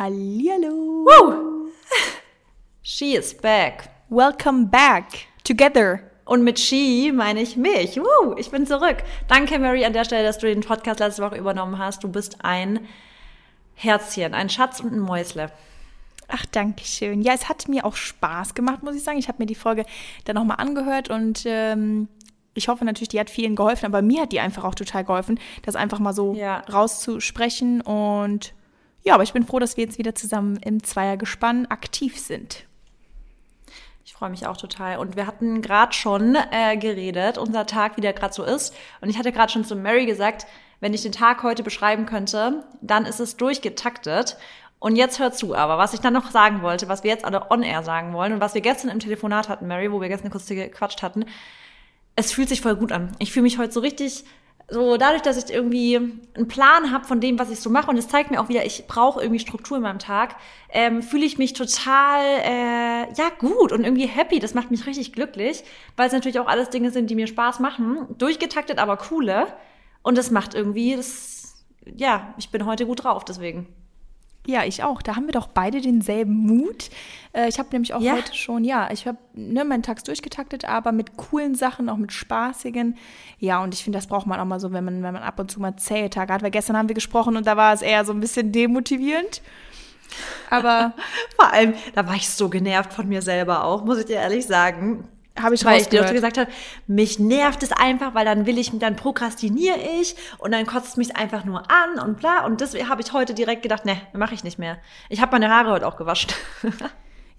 Hallihallo. Woo! She is back. Welcome back together. Und mit she meine ich mich. Woo! Ich bin zurück. Danke, Mary, an der Stelle, dass du den Podcast letzte Woche übernommen hast. Du bist ein Herzchen, ein Schatz und ein Mäusle. Ach, danke schön. Ja, es hat mir auch Spaß gemacht, muss ich sagen. Ich habe mir die Folge dann nochmal angehört und ähm, ich hoffe natürlich, die hat vielen geholfen, aber mir hat die einfach auch total geholfen, das einfach mal so Ja. rauszusprechen. Und ja, aber ich bin froh, dass wir jetzt wieder zusammen im Zweiergespann aktiv sind. Ich freue mich auch total. Und wir hatten gerade schon äh, geredet, unser Tag, wie der gerade so ist. Und ich hatte gerade schon zu Mary gesagt, wenn ich den Tag heute beschreiben könnte, dann ist es durchgetaktet. Und jetzt hör zu, aber was ich dann noch sagen wollte, was wir jetzt alle on-air sagen wollen und was wir gestern im Telefonat hatten, Mary, wo wir gestern kurz gequatscht hatten, es fühlt sich voll gut an. Ich fühle mich heute so richtig, so dadurch, dass ich irgendwie einen Plan habe von dem, was ich so mache und es zeigt mir auch wieder, ich brauche irgendwie Struktur in meinem Tag, ähm, fühle ich mich total, äh, ja, gut und irgendwie happy. Das macht mich richtig glücklich, weil es natürlich auch alles Dinge sind, die mir Spaß machen. Durchgetaktet, aber coole. Und das macht irgendwie, das, ja, ich bin heute gut drauf, deswegen. Ja, ich auch. Da haben wir doch beide denselben Mut. Äh, ich habe nämlich auch Ja. heute schon, ja, ich habe ne, meinen Tag durchgetaktet, aber mit coolen Sachen, auch mit spaßigen. Ja, und ich finde, das braucht man auch mal so, wenn man, wenn man ab und zu mal zähe Tage hat. Weil gestern haben wir gesprochen und da war es eher so ein bisschen demotivierend. Aber Vor allem, da war ich so genervt von mir selber auch, muss ich dir ehrlich sagen. Habe ich Weil ich dir gesagt habe, mich nervt es einfach, weil dann will ich, dann prokrastiniere ich und dann kotzt mich einfach nur an und bla. Und deswegen habe ich heute direkt gedacht, ne, mache ich nicht mehr. Ich habe meine Haare heute auch gewaschen.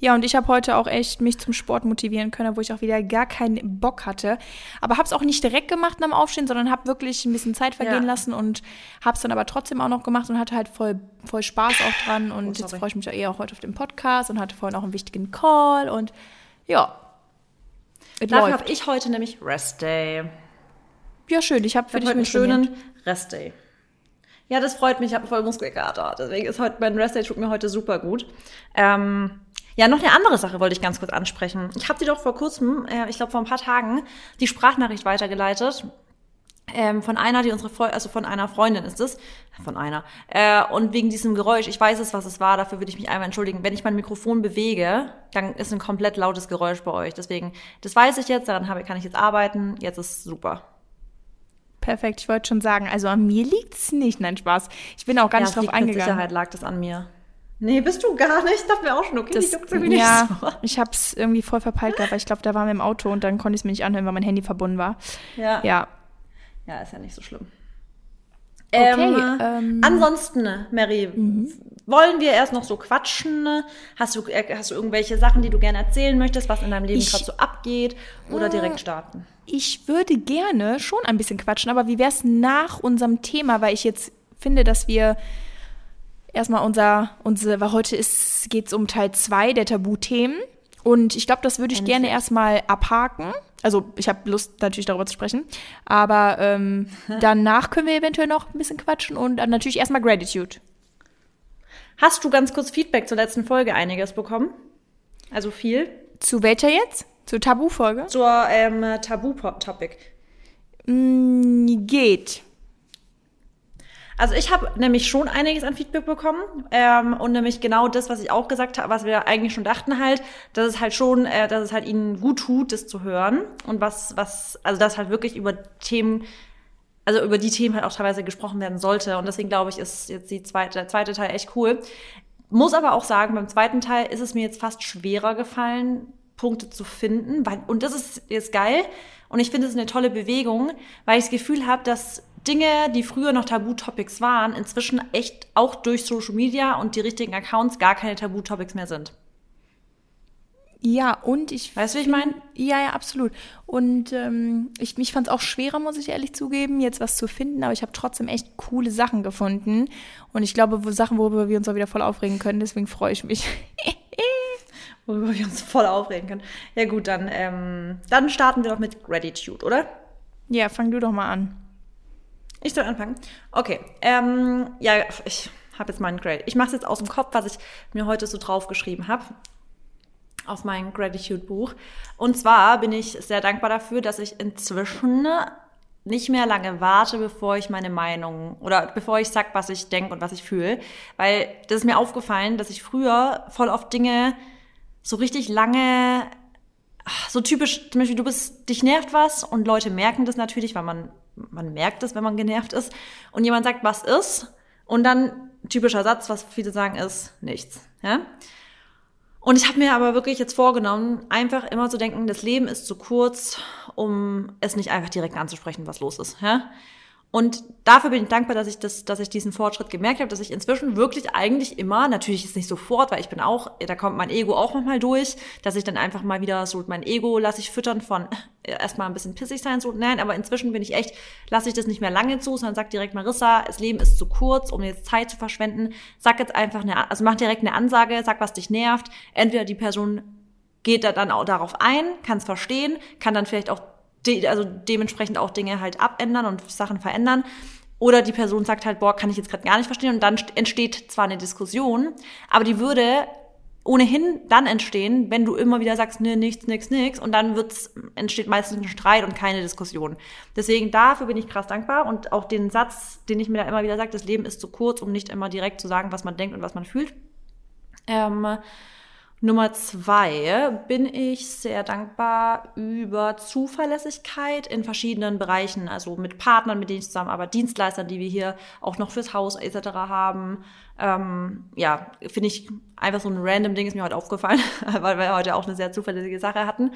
Ja, und ich habe heute auch echt mich zum Sport motivieren können, wo ich auch wieder gar keinen Bock hatte. Aber habe es auch nicht direkt gemacht nach dem Aufstehen, sondern habe wirklich ein bisschen Zeit vergehen Ja. lassen und habe es dann aber trotzdem auch noch gemacht und hatte halt voll, voll Spaß auch dran. Und Oh, jetzt freue ich mich ja eher auch heute auf den Podcast und hatte vorhin auch einen wichtigen Call und ja. Dafür habe ich heute nämlich Rest Day. Ja, schön. Ich habe Ich für habe dich heute einen schönen Rest Day. Ja, das freut mich. Ich habe voll Muskelkater. Deswegen ist heute mein Rest Day tut mir heute super gut. Ähm, ja, noch eine andere Sache wollte ich ganz kurz ansprechen. Ich habe dir doch vor kurzem, äh, ich glaube vor ein paar Tagen, die Sprachnachricht weitergeleitet. Ähm, von einer, die unsere Freundin, also von einer Freundin ist es, von einer. Äh, und wegen diesem Geräusch, ich weiß es, was es war, dafür würde ich mich einmal entschuldigen. Wenn ich mein Mikrofon bewege, dann ist ein komplett lautes Geräusch bei euch. Deswegen, das weiß ich jetzt, daran habe, kann ich jetzt arbeiten. Jetzt ist super. Perfekt, ich wollte schon sagen, also an mir liegt's nicht. Nein, Spaß. Ich bin auch gar Ja, nicht es drauf liegt Mit eingegangen. Sicherheit lag das an mir. Nee, bist du gar nicht. Dachte mir auch schon, okay, Das, ich juckt's irgendwie ja, nicht so. ich habe es irgendwie voll verpeilt gehabt, weil ich glaube, da waren wir im Auto und dann konnte ich es mir nicht anhören, weil mein Handy verbunden war. Ja. Ja, ja, ist ja nicht so schlimm. Okay, ähm, ähm, ansonsten, Mary, wollen wir erst noch so quatschen? Hast du, äh, hast du irgendwelche Sachen, die du gerne erzählen möchtest, was in deinem Leben gerade so abgeht? Oder direkt starten? ich würde gerne schon ein bisschen quatschen, aber wie wäre es nach unserem Thema, weil ich jetzt finde, dass wir erstmal unser, unsere, weil heute geht es um Teil 2 der Tabuthemen und ich glaube, das würde ich gerne erstmal abhaken. Also ich habe Lust natürlich darüber zu sprechen, aber ähm, danach können wir eventuell noch ein bisschen quatschen und dann natürlich erstmal Gratitude. Hast du ganz kurz Feedback zur letzten Folge einiges bekommen? Also viel? Zu welcher jetzt? Zur Tabu-Folge? Zur ähm, Tabu-Topic. Mm, geht. Also ich habe nämlich schon einiges an Feedback bekommen ähm, und nämlich genau das, was ich auch gesagt habe, was wir eigentlich schon dachten halt, dass es halt schon, äh, dass es halt ihnen gut tut, das zu hören und was, was, also dass halt wirklich über Themen, also über die Themen halt auch teilweise gesprochen werden sollte und deswegen glaube ich, ist jetzt die zweite, der zweite Teil echt cool. Muss aber auch sagen, beim zweiten Teil ist es mir jetzt fast schwerer gefallen, Punkte zu finden, weil, und das ist jetzt geil und ich finde es eine tolle Bewegung, weil ich das Gefühl habe, dass Dinge, die früher noch Tabu-Topics waren, inzwischen echt auch durch Social Media und die richtigen Accounts gar keine Tabu-Topics mehr sind. Ja, und ich. Weißt du, wie ich meine? Ja, ja, absolut. Und ähm, ich, mich fand es auch schwerer, muss ich ehrlich zugeben, jetzt was zu finden, aber ich habe trotzdem echt coole Sachen gefunden. Und ich glaube, wo, Sachen, worüber wir uns auch wieder voll aufregen können, deswegen freue ich mich. Worüber wir uns voll aufregen können. Ja gut, dann, ähm, dann starten wir doch mit Gratitude, oder? ja, fang du doch mal an. Ich soll anfangen? Okay. Ähm, ja, ich habe jetzt meinen Grade. Ich mache es jetzt aus dem Kopf, was ich mir heute so draufgeschrieben habe. Auf mein Gratitude-Buch. Und zwar bin ich sehr dankbar dafür, dass ich inzwischen nicht mehr lange warte, bevor ich meine Meinung oder bevor ich sag, was ich denke und was ich fühle. Weil das ist mir aufgefallen, dass ich früher voll oft Dinge so richtig lange, so typisch, zum Beispiel du bist, dich nervt was und Leute merken das natürlich, weil man, man merkt es, wenn man genervt ist. Und jemand sagt, was ist? Und dann typischer Satz, was viele sagen, ist nichts. Ja? Und ich habe mir aber wirklich jetzt vorgenommen, einfach immer zu denken, das Leben ist zu kurz, um es nicht einfach direkt anzusprechen, was los ist. Ja? Und dafür bin ich dankbar, dass ich das, dass ich diesen Fortschritt gemerkt habe, dass ich inzwischen wirklich eigentlich immer, natürlich ist nicht sofort, weil ich bin auch, da kommt mein Ego auch manchmal durch, dass ich dann einfach mal wieder so mein Ego lasse ich füttern von äh, erstmal ein bisschen pissig sein, so nein, aber inzwischen bin ich echt, lasse ich das nicht mehr lange zu, sondern sag direkt Marissa, das Leben ist zu kurz, um jetzt Zeit zu verschwenden. Sag jetzt einfach eine, also mach direkt eine Ansage, sag, was dich nervt. Entweder die Person geht da dann auch darauf ein, kann es verstehen, kann dann vielleicht auch de also dementsprechend auch Dinge halt abändern und Sachen verändern. Oder die Person sagt halt, boah, kann ich jetzt gerade gar nicht verstehen. Und dann entsteht zwar eine Diskussion, aber die würde ohnehin dann entstehen, wenn du immer wieder sagst, nee, nichts, nichts, nichts. Und dann wird's, entsteht meistens ein Streit und keine Diskussion. Deswegen dafür bin ich krass dankbar. Und auch den Satz, den ich mir da immer wieder sage, das Leben ist zu kurz, um nicht immer direkt zu sagen, was man denkt und was man fühlt. Ähm, Nummer zwei bin ich sehr dankbar über Zuverlässigkeit in verschiedenen Bereichen, also mit Partnern, mit denen ich zusammenarbeite, Dienstleistern, die wir hier auch noch fürs Haus etc. haben. Ähm, ja, finde ich einfach so ein random Ding ist mir heute aufgefallen, weil wir heute auch eine sehr zuverlässige Sache hatten.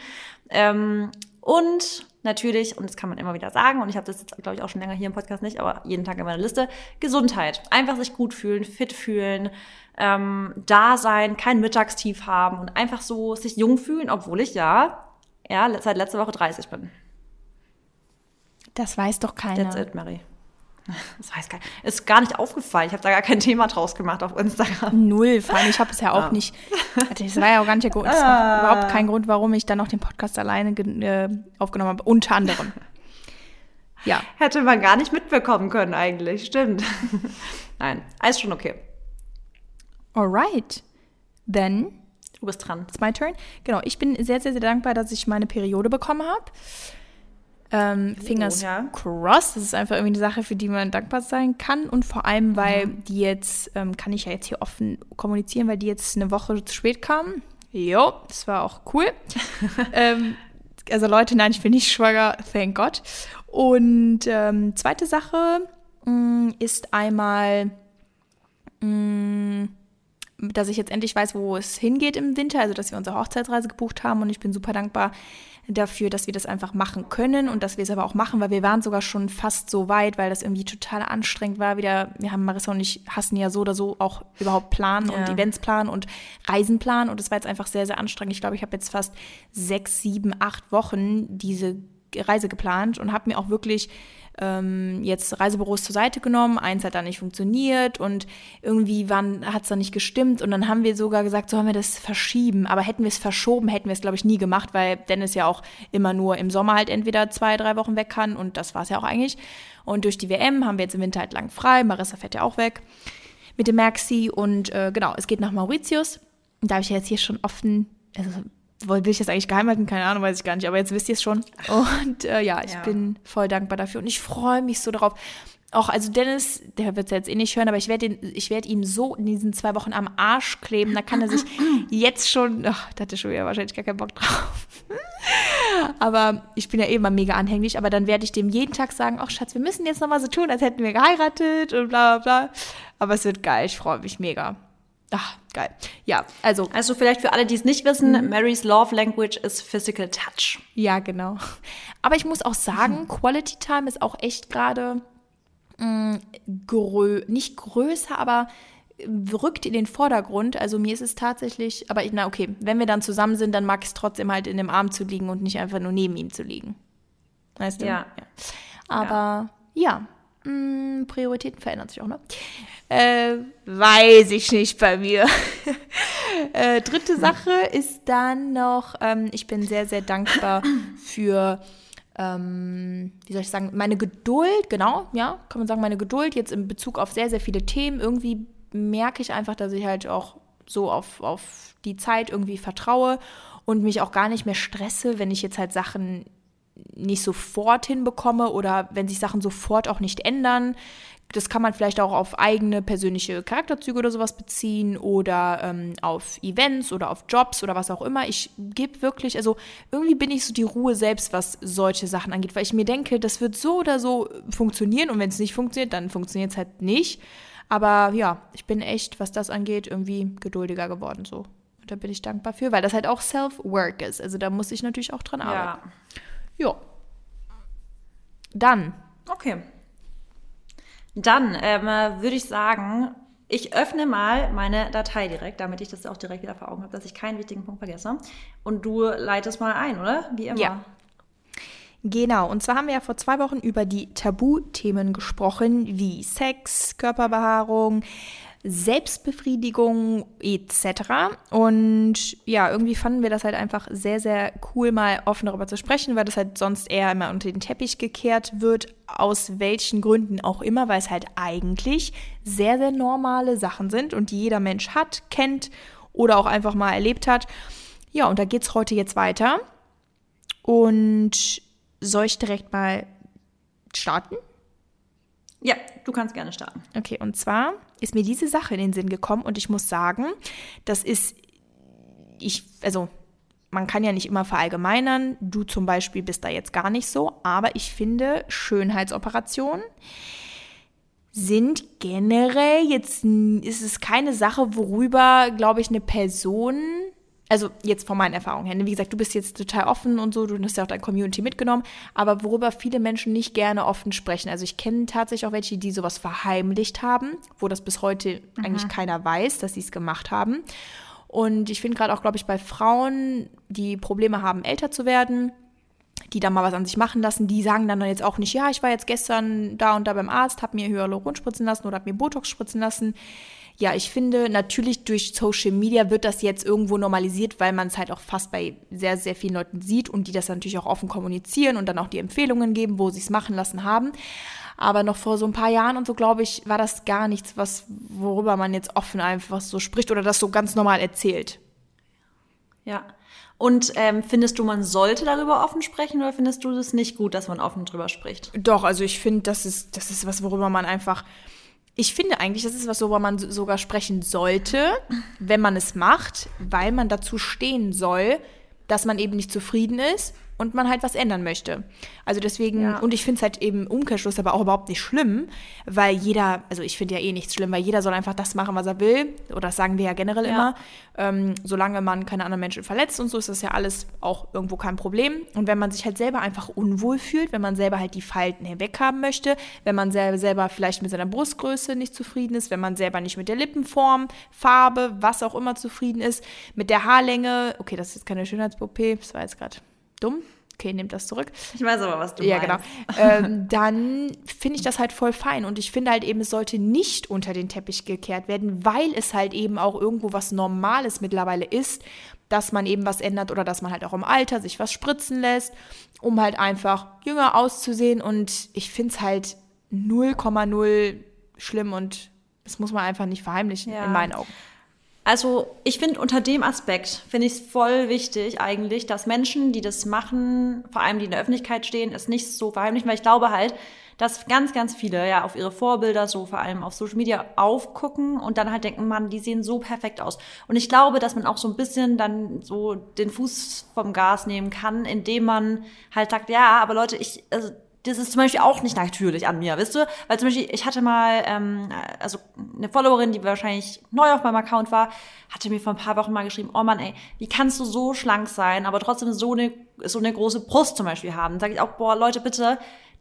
Ähm, und natürlich, und das kann man immer wieder sagen, und ich habe das jetzt, glaube ich, auch schon länger hier im Podcast nicht, aber jeden Tag in meiner Liste, Gesundheit. Einfach sich gut fühlen, fit fühlen, ähm, da sein, kein Mittagstief haben und einfach so sich jung fühlen, obwohl ich ja, ja seit letzter Woche 30 bin. Das weiß doch keiner. That's it, Mary. Das weiß gar nicht. Ist gar nicht aufgefallen. Ich habe da gar kein Thema draus gemacht auf Instagram. Null. Vor allem, ich habe es ja auch ah. nicht. Das war ja auch gar nicht der Grund. Das war ah. überhaupt kein Grund, warum ich dann noch den Podcast alleine äh, aufgenommen habe. Unter anderem. Ja. Hätte man gar nicht mitbekommen können, eigentlich. Stimmt. Nein, alles schon okay. Alright. Then. Du bist dran. It's my turn. Genau, ich bin sehr, sehr, sehr dankbar, dass ich meine Periode bekommen habe. Ähm, Fingers oh, ja. crossed. Das ist einfach irgendwie eine Sache, für die man dankbar sein kann. Und vor allem, weil mhm. die jetzt, ähm, kann ich ja jetzt hier offen kommunizieren, weil die jetzt eine Woche zu spät kamen. Jo, das war auch cool. ähm, also Leute, nein, ich bin nicht schwanger, thank God. Und ähm, zweite Sache mh, mm, ist einmal, mh, mm, dass ich jetzt endlich weiß, wo es hingeht im Winter, also dass wir unsere Hochzeitsreise gebucht haben und ich bin super dankbar dafür, dass wir das einfach machen können und dass wir es aber auch machen, weil wir waren sogar schon fast so weit, weil das irgendwie total anstrengend war. Wieder, wir haben Marissa und ich hassen ja so oder so auch überhaupt planen ja. und Events planen und Reisen planen und es war jetzt einfach sehr, sehr anstrengend. Ich glaube, ich habe jetzt fast sechs, sieben, acht Wochen diese Reise geplant und habe mir auch wirklich ähm, jetzt Reisebüros zur Seite genommen. Eins hat dann nicht funktioniert und irgendwie hat es dann nicht gestimmt. Und dann haben wir sogar gesagt, sollen wir das verschieben? Aber hätten wir es verschoben, hätten wir es, glaube ich, nie gemacht, weil Dennis ja auch immer nur im Sommer halt entweder zwei, drei Wochen weg kann. Und das war es ja auch eigentlich. Und durch die WM haben wir jetzt im Winter halt lang frei. Marissa fährt ja auch weg mit dem Maxi. Und äh, genau, es geht nach Mauritius. Da habe ich ja jetzt hier schon offen, also will ich das eigentlich geheim halten? Keine Ahnung, weiß ich gar nicht. Aber jetzt wisst ihr es schon. Und äh, ja, ich ja. bin voll dankbar dafür. Und ich freue mich so darauf. Auch, also Dennis, der wird es jetzt eh nicht hören, aber ich werde werd ihm so in diesen zwei Wochen am Arsch kleben. Da kann er sich jetzt schon, ach, da hatte schon wieder wahrscheinlich gar keinen Bock drauf. aber ich bin ja eh immer mega anhänglich. Aber dann werde ich dem jeden Tag sagen, ach Schatz, wir müssen jetzt noch mal so tun, als hätten wir geheiratet und bla bla bla. Aber es wird geil, ich freue mich mega. Ach, geil. Ja, also. Also vielleicht für alle, die es nicht wissen, mhm. Mary's Love Language ist Physical Touch. Ja, genau. Aber ich muss auch sagen, mhm. Quality Time ist auch echt gerade mm, grö nicht größer, aber rückt in den Vordergrund. Also mir ist es tatsächlich, aber ich, na okay, wenn wir dann zusammen sind, dann mag ich es trotzdem halt in dem Arm zu liegen und nicht einfach nur neben ihm zu liegen. Weißt du? Ja. ja. Aber ja, ja mm, Prioritäten verändern sich auch, ne? Äh, weiß ich nicht bei mir. äh, dritte Sache ist dann noch, ähm, ich bin sehr, sehr dankbar für, ähm, wie soll ich sagen, meine Geduld, genau, ja, kann man sagen, meine Geduld jetzt in Bezug auf sehr, sehr viele Themen. Irgendwie merke ich einfach, dass ich halt auch so auf, auf die Zeit irgendwie vertraue und mich auch gar nicht mehr stresse, wenn ich jetzt halt Sachen nicht sofort hinbekomme oder wenn sich Sachen sofort auch nicht ändern. Das kann man vielleicht auch auf eigene persönliche Charakterzüge oder sowas beziehen oder ähm, auf Events oder auf Jobs oder was auch immer. Ich gebe wirklich, also irgendwie bin ich so die Ruhe selbst, was solche Sachen angeht, weil ich mir denke, das wird so oder so funktionieren und wenn es nicht funktioniert, dann funktioniert es halt nicht. Aber ja, ich bin echt, was das angeht, irgendwie geduldiger geworden so. Und da bin ich dankbar für, weil das halt auch Self-Work ist. Also da muss ich natürlich auch dran arbeiten. Ja. Ja. Dann. Okay. Dann ähm, würde ich sagen, ich öffne mal meine Datei direkt, damit ich das auch direkt wieder vor Augen habe, dass ich keinen wichtigen Punkt vergesse. Und du leitest mal ein, oder? Wie immer. Ja. Genau, und zwar haben wir ja vor zwei Wochen über die Tabuthemen gesprochen, wie Sex, Körperbehaarung, Selbstbefriedigung etc. Und ja, irgendwie fanden wir das halt einfach sehr, sehr cool, mal offen darüber zu sprechen, weil das halt sonst eher immer unter den Teppich gekehrt wird, aus welchen Gründen auch immer, weil es halt eigentlich sehr, sehr normale Sachen sind und die jeder Mensch hat, kennt oder auch einfach mal erlebt hat. Ja, und da geht es heute jetzt weiter. Und soll ich direkt mal starten? Ja, du kannst gerne starten. Okay, und zwar ist mir diese Sache in den Sinn gekommen und ich muss sagen, das ist, ich, also man kann ja nicht immer verallgemeinern. Du zum Beispiel bist da jetzt gar nicht so, aber ich finde, Schönheitsoperationen sind generell jetzt, ist es keine Sache, worüber, glaube ich, eine Person also jetzt von meinen Erfahrungen her, ne? wie gesagt, du bist jetzt total offen und so, du hast ja auch deine Community mitgenommen, aber worüber viele Menschen nicht gerne offen sprechen. Also ich kenne tatsächlich auch welche, die sowas verheimlicht haben, wo das bis heute mhm. eigentlich keiner weiß, dass sie es gemacht haben. Und ich finde gerade auch, glaube ich, bei Frauen, die Probleme haben, älter zu werden, die da mal was an sich machen lassen, die sagen dann jetzt auch nicht, ja, ich war jetzt gestern da und da beim Arzt, habe mir Hyaluron spritzen lassen oder habe mir Botox spritzen lassen ja, ich finde, natürlich durch Social Media wird das jetzt irgendwo normalisiert, weil man es halt auch fast bei sehr, sehr vielen Leuten sieht und die das natürlich auch offen kommunizieren und dann auch die Empfehlungen geben, wo sie es machen lassen haben. Aber noch vor so ein paar Jahren und so, glaube ich, war das gar nichts, was, worüber man jetzt offen einfach so spricht oder das so ganz normal erzählt. Ja. Und ähm, findest du, man sollte darüber offen sprechen oder findest du das nicht gut, dass man offen drüber spricht? Doch, also ich finde, das ist, das ist was, worüber man einfach ich finde eigentlich, das ist was, worüber man sogar sprechen sollte, wenn man es macht, weil man dazu stehen soll, dass man eben nicht zufrieden ist und man halt was ändern möchte. Also deswegen, ja. und ich finde es halt eben Umkehrschluss aber auch überhaupt nicht schlimm, weil jeder, also ich finde ja eh nichts schlimm, weil jeder soll einfach das machen, was er will. Oder das sagen wir ja generell ja. immer. Ähm, solange man keine anderen Menschen verletzt und so, ist das ja alles auch irgendwo kein Problem. Und wenn man sich halt selber einfach unwohl fühlt, wenn man selber halt die Falten hinweghaben möchte, wenn man selber, selber vielleicht mit seiner Brustgröße nicht zufrieden ist, wenn man selber nicht mit der Lippenform, Farbe, was auch immer zufrieden ist, mit der Haarlänge, okay, das ist jetzt keine Schönheits-OP, das war jetzt gerade dumm. Okay, nehmt das zurück. Ich weiß aber, was du ja, meinst. Ja, genau. ähm, dann finde ich das halt voll fein. Und ich finde halt eben, es sollte nicht unter den Teppich gekehrt werden, weil es halt eben auch irgendwo was Normales mittlerweile ist, dass man eben was ändert oder dass man halt auch im Alter sich was spritzen lässt, um halt einfach jünger auszusehen. Und ich finde es halt 0,0 schlimm und das muss man einfach nicht verheimlichen, ja. in meinen Augen. Also ich finde unter dem Aspekt finde ich es voll wichtig eigentlich, dass Menschen, die das machen, vor allem die in der Öffentlichkeit stehen, es nicht so verheimlichen, weil ich glaube halt, dass ganz, ganz viele ja auf ihre Vorbilder, so vor allem auf Social Media aufgucken und dann halt denken, Mann, die sehen so perfekt aus. Und ich glaube, dass man auch so ein bisschen dann so den Fuß vom Gas nehmen kann, indem man halt sagt, ja, aber Leute, ich, also das ist zum Beispiel auch nicht natürlich an mir, wisst du? Weil zum Beispiel, ich hatte mal, ähm, also eine Followerin, die wahrscheinlich neu auf meinem Account war, hatte mir vor ein paar Wochen mal geschrieben, oh Mann, ey, wie kannst du so schlank sein, aber trotzdem so eine, so eine große Brust zum Beispiel haben? Sag ich auch, boah, Leute, bitte,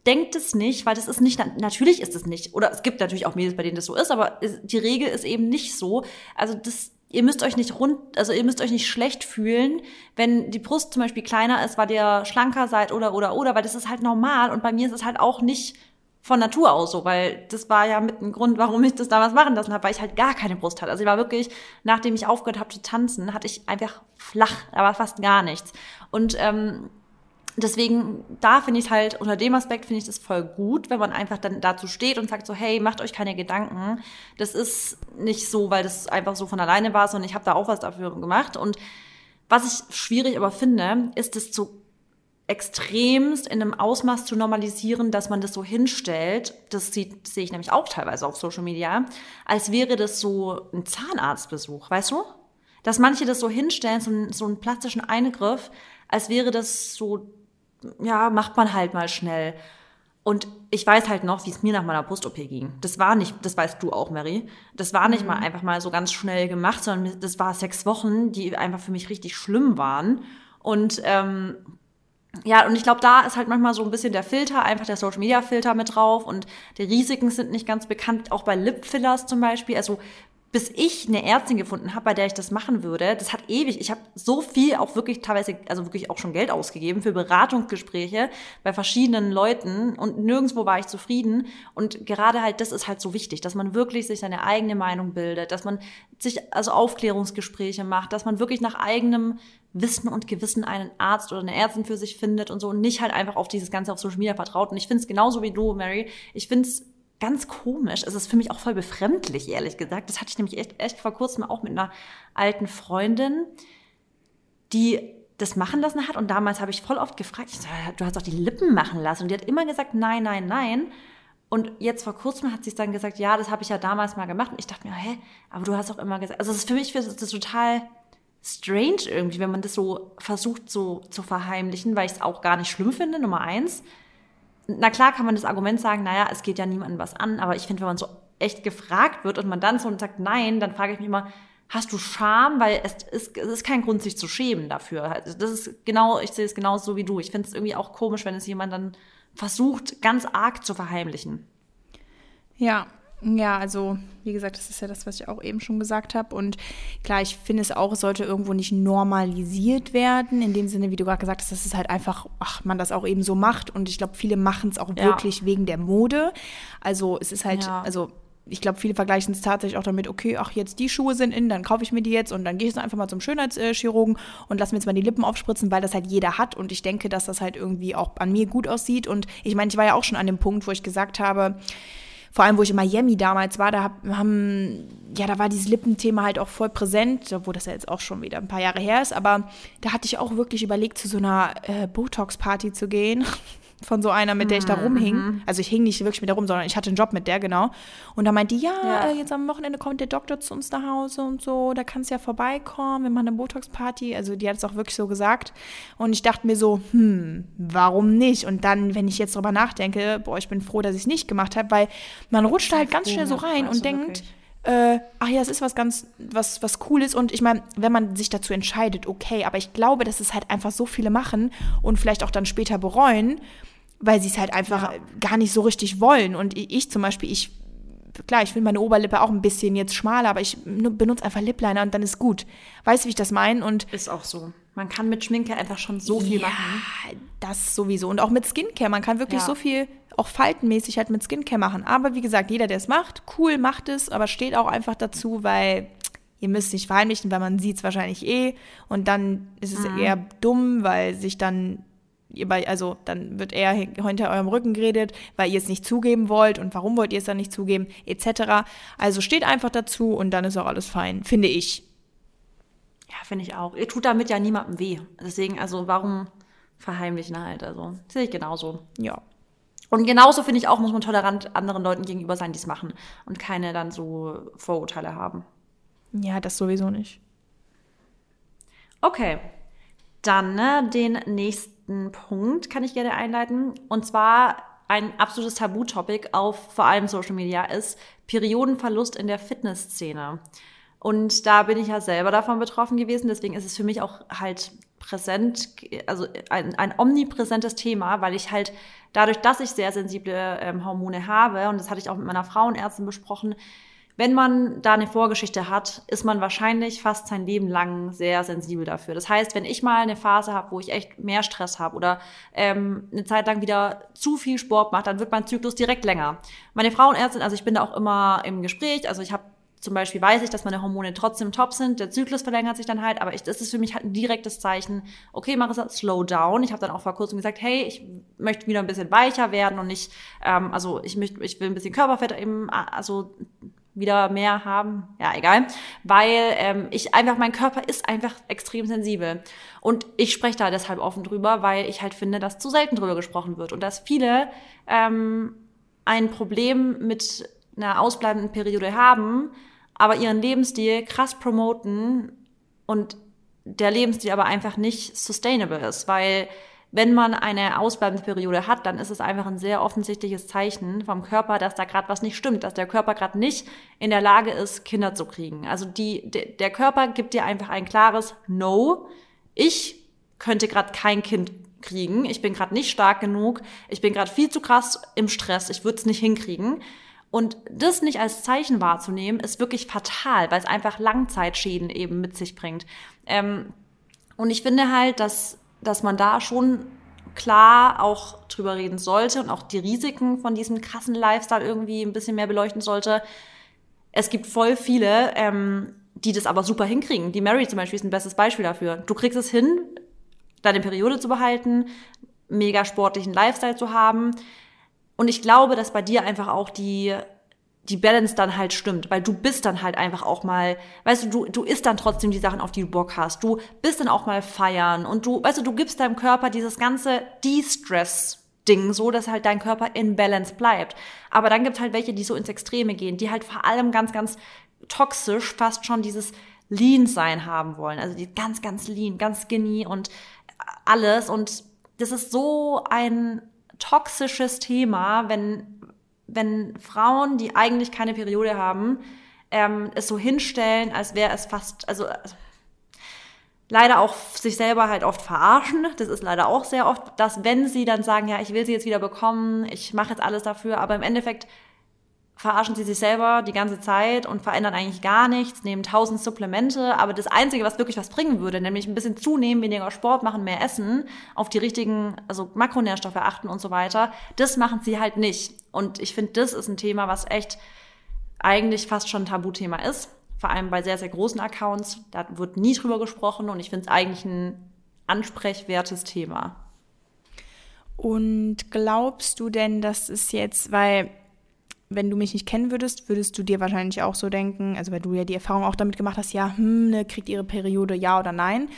denkt es nicht, weil das ist nicht, natürlich ist es nicht. Oder es gibt natürlich auch Mädels, bei denen das so ist, aber die Regel ist eben nicht so. Also das ihr müsst euch nicht rund, also ihr müsst euch nicht schlecht fühlen, wenn die Brust zum Beispiel kleiner ist, weil ihr schlanker seid oder oder oder, weil das ist halt normal und bei mir ist es halt auch nicht von Natur aus so, weil das war ja mit ein Grund, warum ich das damals machen lassen habe, weil ich halt gar keine Brust hatte. Also ich war wirklich, nachdem ich aufgehört habe zu tanzen, hatte ich einfach flach, aber fast gar nichts. Und ähm, deswegen, da finde ich halt, unter dem Aspekt finde ich das voll gut, wenn man einfach dann dazu steht und sagt so, hey, macht euch keine Gedanken. Das ist nicht so, weil das einfach so von alleine war, sondern ich habe da auch was dafür gemacht. Und was ich schwierig aber finde, ist es zu extremst in einem Ausmaß zu normalisieren, dass man das so hinstellt, das, sieht, sehe ich nämlich auch teilweise auf Social Media, als wäre das so ein Zahnarztbesuch, weißt du? Dass manche das so hinstellen, so, so einen plastischen Eingriff, als wäre das so, ja, macht man halt mal schnell. Und ich weiß halt noch, wie es mir nach meiner Brust-OP ging. Das war nicht, das weißt du auch, Mary. Das war nicht mhm. mal einfach mal so ganz schnell gemacht, sondern das war sechs Wochen, die einfach für mich richtig schlimm waren. Und ähm, ja, und ich glaube, da ist halt manchmal so ein bisschen der Filter, einfach der Social Media Filter mit drauf und die Risiken sind nicht ganz bekannt, auch bei Lip Fillers zum Beispiel. Also bis ich eine Ärztin gefunden habe, bei der ich das machen würde, das hat ewig. Ich habe so viel auch wirklich teilweise, also wirklich auch schon Geld ausgegeben für Beratungsgespräche bei verschiedenen Leuten und nirgendwo war ich zufrieden. Und gerade halt, das ist halt so wichtig, dass man wirklich sich seine eigene Meinung bildet, dass man sich also Aufklärungsgespräche macht, dass man wirklich nach eigenem Wissen und Gewissen einen Arzt oder eine Ärztin für sich findet und so und nicht halt einfach auf dieses Ganze auf Social Media vertraut. Und ich finde es genauso wie du, Mary. Ich finde es ganz komisch. Es ist für mich auch voll befremdlich, ehrlich gesagt. Das hatte ich nämlich echt, echt vor kurzem auch mit einer alten Freundin, die das machen lassen hat. Und damals habe ich voll oft gefragt, so, du hast doch die Lippen machen lassen. Und die hat immer gesagt, nein, nein, nein. Und jetzt vor kurzem hat sie dann gesagt, ja, das habe ich ja damals mal gemacht. Und ich dachte mir, hä, aber du hast auch immer gesagt, also es ist für mich das ist total strange irgendwie, wenn man das so versucht so zu verheimlichen, weil ich es auch gar nicht schlimm finde, Nummer eins na klar kann man das Argument sagen, naja, es geht ja niemandem was an, aber ich finde, wenn man so echt gefragt wird und man dann so und sagt nein, dann frage ich mich immer, hast du Scham? Weil es ist, es ist kein Grund, sich zu schämen dafür. Also das ist genau, ich sehe es genauso wie du. Ich finde es irgendwie auch komisch, wenn es jemand dann versucht, ganz arg zu verheimlichen. Ja, ja, also wie gesagt, das ist ja das, was ich auch eben schon gesagt habe. Und klar, ich finde es auch, es sollte irgendwo nicht normalisiert werden, in dem Sinne, wie du gerade gesagt hast, dass es halt einfach, ach, man das auch eben so macht. Und ich glaube, viele machen es auch ja. wirklich wegen der Mode. Also es ist halt, ja. also ich glaube, viele vergleichen es tatsächlich auch damit, okay, ach, jetzt die Schuhe sind in, dann kaufe ich mir die jetzt und dann gehe ich einfach mal zum Schönheitschirurgen und lass mir jetzt mal die Lippen aufspritzen, weil das halt jeder hat und ich denke, dass das halt irgendwie auch an mir gut aussieht. Und ich meine, ich war ja auch schon an dem Punkt, wo ich gesagt habe, vor allem, wo ich in Miami damals war, da haben, ja, da war dieses Lippenthema halt auch voll präsent, obwohl das ja jetzt auch schon wieder ein paar Jahre her ist, aber da hatte ich auch wirklich überlegt, zu so einer äh, Botox-Party zu gehen von so einer, mit der ich da mhm, rumhing. Mhm. Also ich hing nicht wirklich mit der rum, sondern ich hatte einen Job mit der, genau. Und da meinte die, ja, ja. Äh, jetzt am Wochenende kommt der Doktor zu uns nach Hause und so, da kannst du ja vorbeikommen, wir machen eine Botox-Party. Also die hat es auch wirklich so gesagt. Und ich dachte mir so, hm, warum nicht? Und dann, wenn ich jetzt drüber nachdenke, boah, ich bin froh, dass ich es nicht gemacht habe, weil man rutscht halt ganz schnell so rein und denkt, äh, ach ja, es ist was ganz, was, was Cooles. Und ich meine, wenn man sich dazu entscheidet, okay, aber ich glaube, dass es halt einfach so viele machen und vielleicht auch dann später bereuen weil sie es halt einfach ja. gar nicht so richtig wollen. Und ich zum Beispiel, ich, klar, ich finde meine Oberlippe auch ein bisschen jetzt schmaler, aber ich benutze einfach Lip Liner und dann ist gut. Weißt du, wie ich das meine? Und ist auch so. Man kann mit Schminke einfach schon so viel ja, machen. Das sowieso. Und auch mit Skincare. Man kann wirklich ja. so viel, auch faltenmäßig halt mit Skincare machen. Aber wie gesagt, jeder, der es macht, cool, macht es, aber steht auch einfach dazu, weil ihr müsst nicht verheimlichen, weil man sieht es wahrscheinlich eh. Und dann ist es mhm. eher dumm, weil sich dann ihr bei, also dann wird eher hinter eurem Rücken geredet, weil ihr es nicht zugeben wollt und warum wollt ihr es dann nicht zugeben, etc. Also steht einfach dazu und dann ist auch alles fein, finde ich. Ja, finde ich auch. Ihr tut damit ja niemandem weh. Deswegen, also warum verheimlichen halt? Also sehe ich genauso. Ja. Und genauso finde ich auch, muss man tolerant anderen Leuten gegenüber sein, die es machen und keine dann so Vorurteile haben. Ja, das sowieso nicht. Okay. Dann ne, den nächsten nächsten Punkt kann ich gerne einleiten. Und zwar ein absolutes Tabutopic auf vor allem Social Media ist Periodenverlust in der Fitnessszene. Und da bin ich ja selber davon betroffen gewesen. Deswegen ist es für mich auch halt präsent, also ein, ein omnipräsentes Thema, weil ich halt dadurch, dass ich sehr sensible ähm, Hormone habe, und das hatte ich auch mit meiner Frauenärztin besprochen, wenn man da eine Vorgeschichte hat, ist man wahrscheinlich fast sein Leben lang sehr sensibel dafür. Das heißt, wenn ich mal eine Phase habe, wo ich echt mehr Stress habe oder ähm, eine Zeit lang wieder zu viel Sport mache, dann wird mein Zyklus direkt länger. Meine Frauenärztin, also ich bin da auch immer im Gespräch, also ich habe zum Beispiel weiß ich, dass meine Hormone trotzdem top sind, der Zyklus verlängert sich dann halt, aber ich, das ist für mich halt ein direktes Zeichen, okay, Marissa, slow down. Ich habe dann auch vor kurzem gesagt, hey, ich möchte wieder ein bisschen weicher werden und nicht, ähm, also ich möchte, ich will ein bisschen Körperfett eben, also wieder mehr haben. Ja, egal. Weil ähm, ich einfach, mein Körper ist einfach extrem sensibel. Und ich spreche da deshalb offen drüber, weil ich halt finde, dass zu selten drüber gesprochen wird. Und dass viele ähm, ein Problem mit einer ausbleibenden Periode haben, aber ihren Lebensstil krass promoten und der Lebensstil aber einfach nicht sustainable ist, weil wenn man eine ausbleibende Periode hat, dann ist es einfach ein sehr offensichtliches Zeichen vom Körper, dass da gerade was nicht stimmt, dass der Körper gerade nicht in der Lage ist, Kinder zu kriegen. Also die, de, der Körper gibt dir einfach ein klares No. Ich könnte gerade kein Kind kriegen. Ich bin gerade nicht stark genug. Ich bin gerade viel zu krass im Stress. Ich würde es nicht hinkriegen. Und das nicht als Zeichen wahrzunehmen, ist wirklich fatal, weil es einfach Langzeitschäden eben mit sich bringt. Ähm, und ich finde halt, dass dass man da schon klar auch drüber reden sollte und auch die Risiken von diesem krassen Lifestyle irgendwie ein bisschen mehr beleuchten sollte. Es gibt voll viele, ähm, die das aber super hinkriegen. Die Mary zum Beispiel ist ein bestes Beispiel dafür. Du kriegst es hin, deine Periode zu behalten, mega sportlichen Lifestyle zu haben. Und ich glaube, dass bei dir einfach auch die die Balance dann halt stimmt, weil du bist dann halt einfach auch mal, weißt du, du, du isst dann trotzdem die Sachen, auf die du Bock hast. Du bist dann auch mal feiern und du, weißt du, du gibst deinem Körper dieses ganze De-Stress Ding, so dass halt dein Körper in Balance bleibt. Aber dann gibt's halt welche, die so ins Extreme gehen, die halt vor allem ganz, ganz toxisch fast schon dieses Lean-Sein haben wollen. Also die ganz, ganz lean, ganz skinny und alles. Und das ist so ein toxisches Thema, wenn wenn Frauen, die eigentlich keine Periode haben, ähm, es so hinstellen, als wäre es fast, also, also leider auch sich selber halt oft verarschen. Das ist leider auch sehr oft, dass wenn sie dann sagen, ja, ich will sie jetzt wieder bekommen, ich mache jetzt alles dafür, aber im Endeffekt verarschen sie sich selber die ganze Zeit und verändern eigentlich gar nichts, nehmen tausend Supplemente, aber das Einzige, was wirklich was bringen würde, nämlich ein bisschen zunehmen, weniger Sport machen, mehr essen, auf die richtigen, also Makronährstoffe achten und so weiter, das machen sie halt nicht. Und ich finde, das ist ein Thema, was echt eigentlich fast schon ein Tabuthema ist, vor allem bei sehr, sehr großen Accounts, da wird nie drüber gesprochen und ich finde es eigentlich ein ansprechwertes Thema. Und glaubst du denn, dass es jetzt, weil wenn du mich nicht kennen würdest, würdest du dir wahrscheinlich auch so denken, also weil du ja die Erfahrung auch damit gemacht hast, ja, hm, ne, kriegt ihre Periode ja oder nein.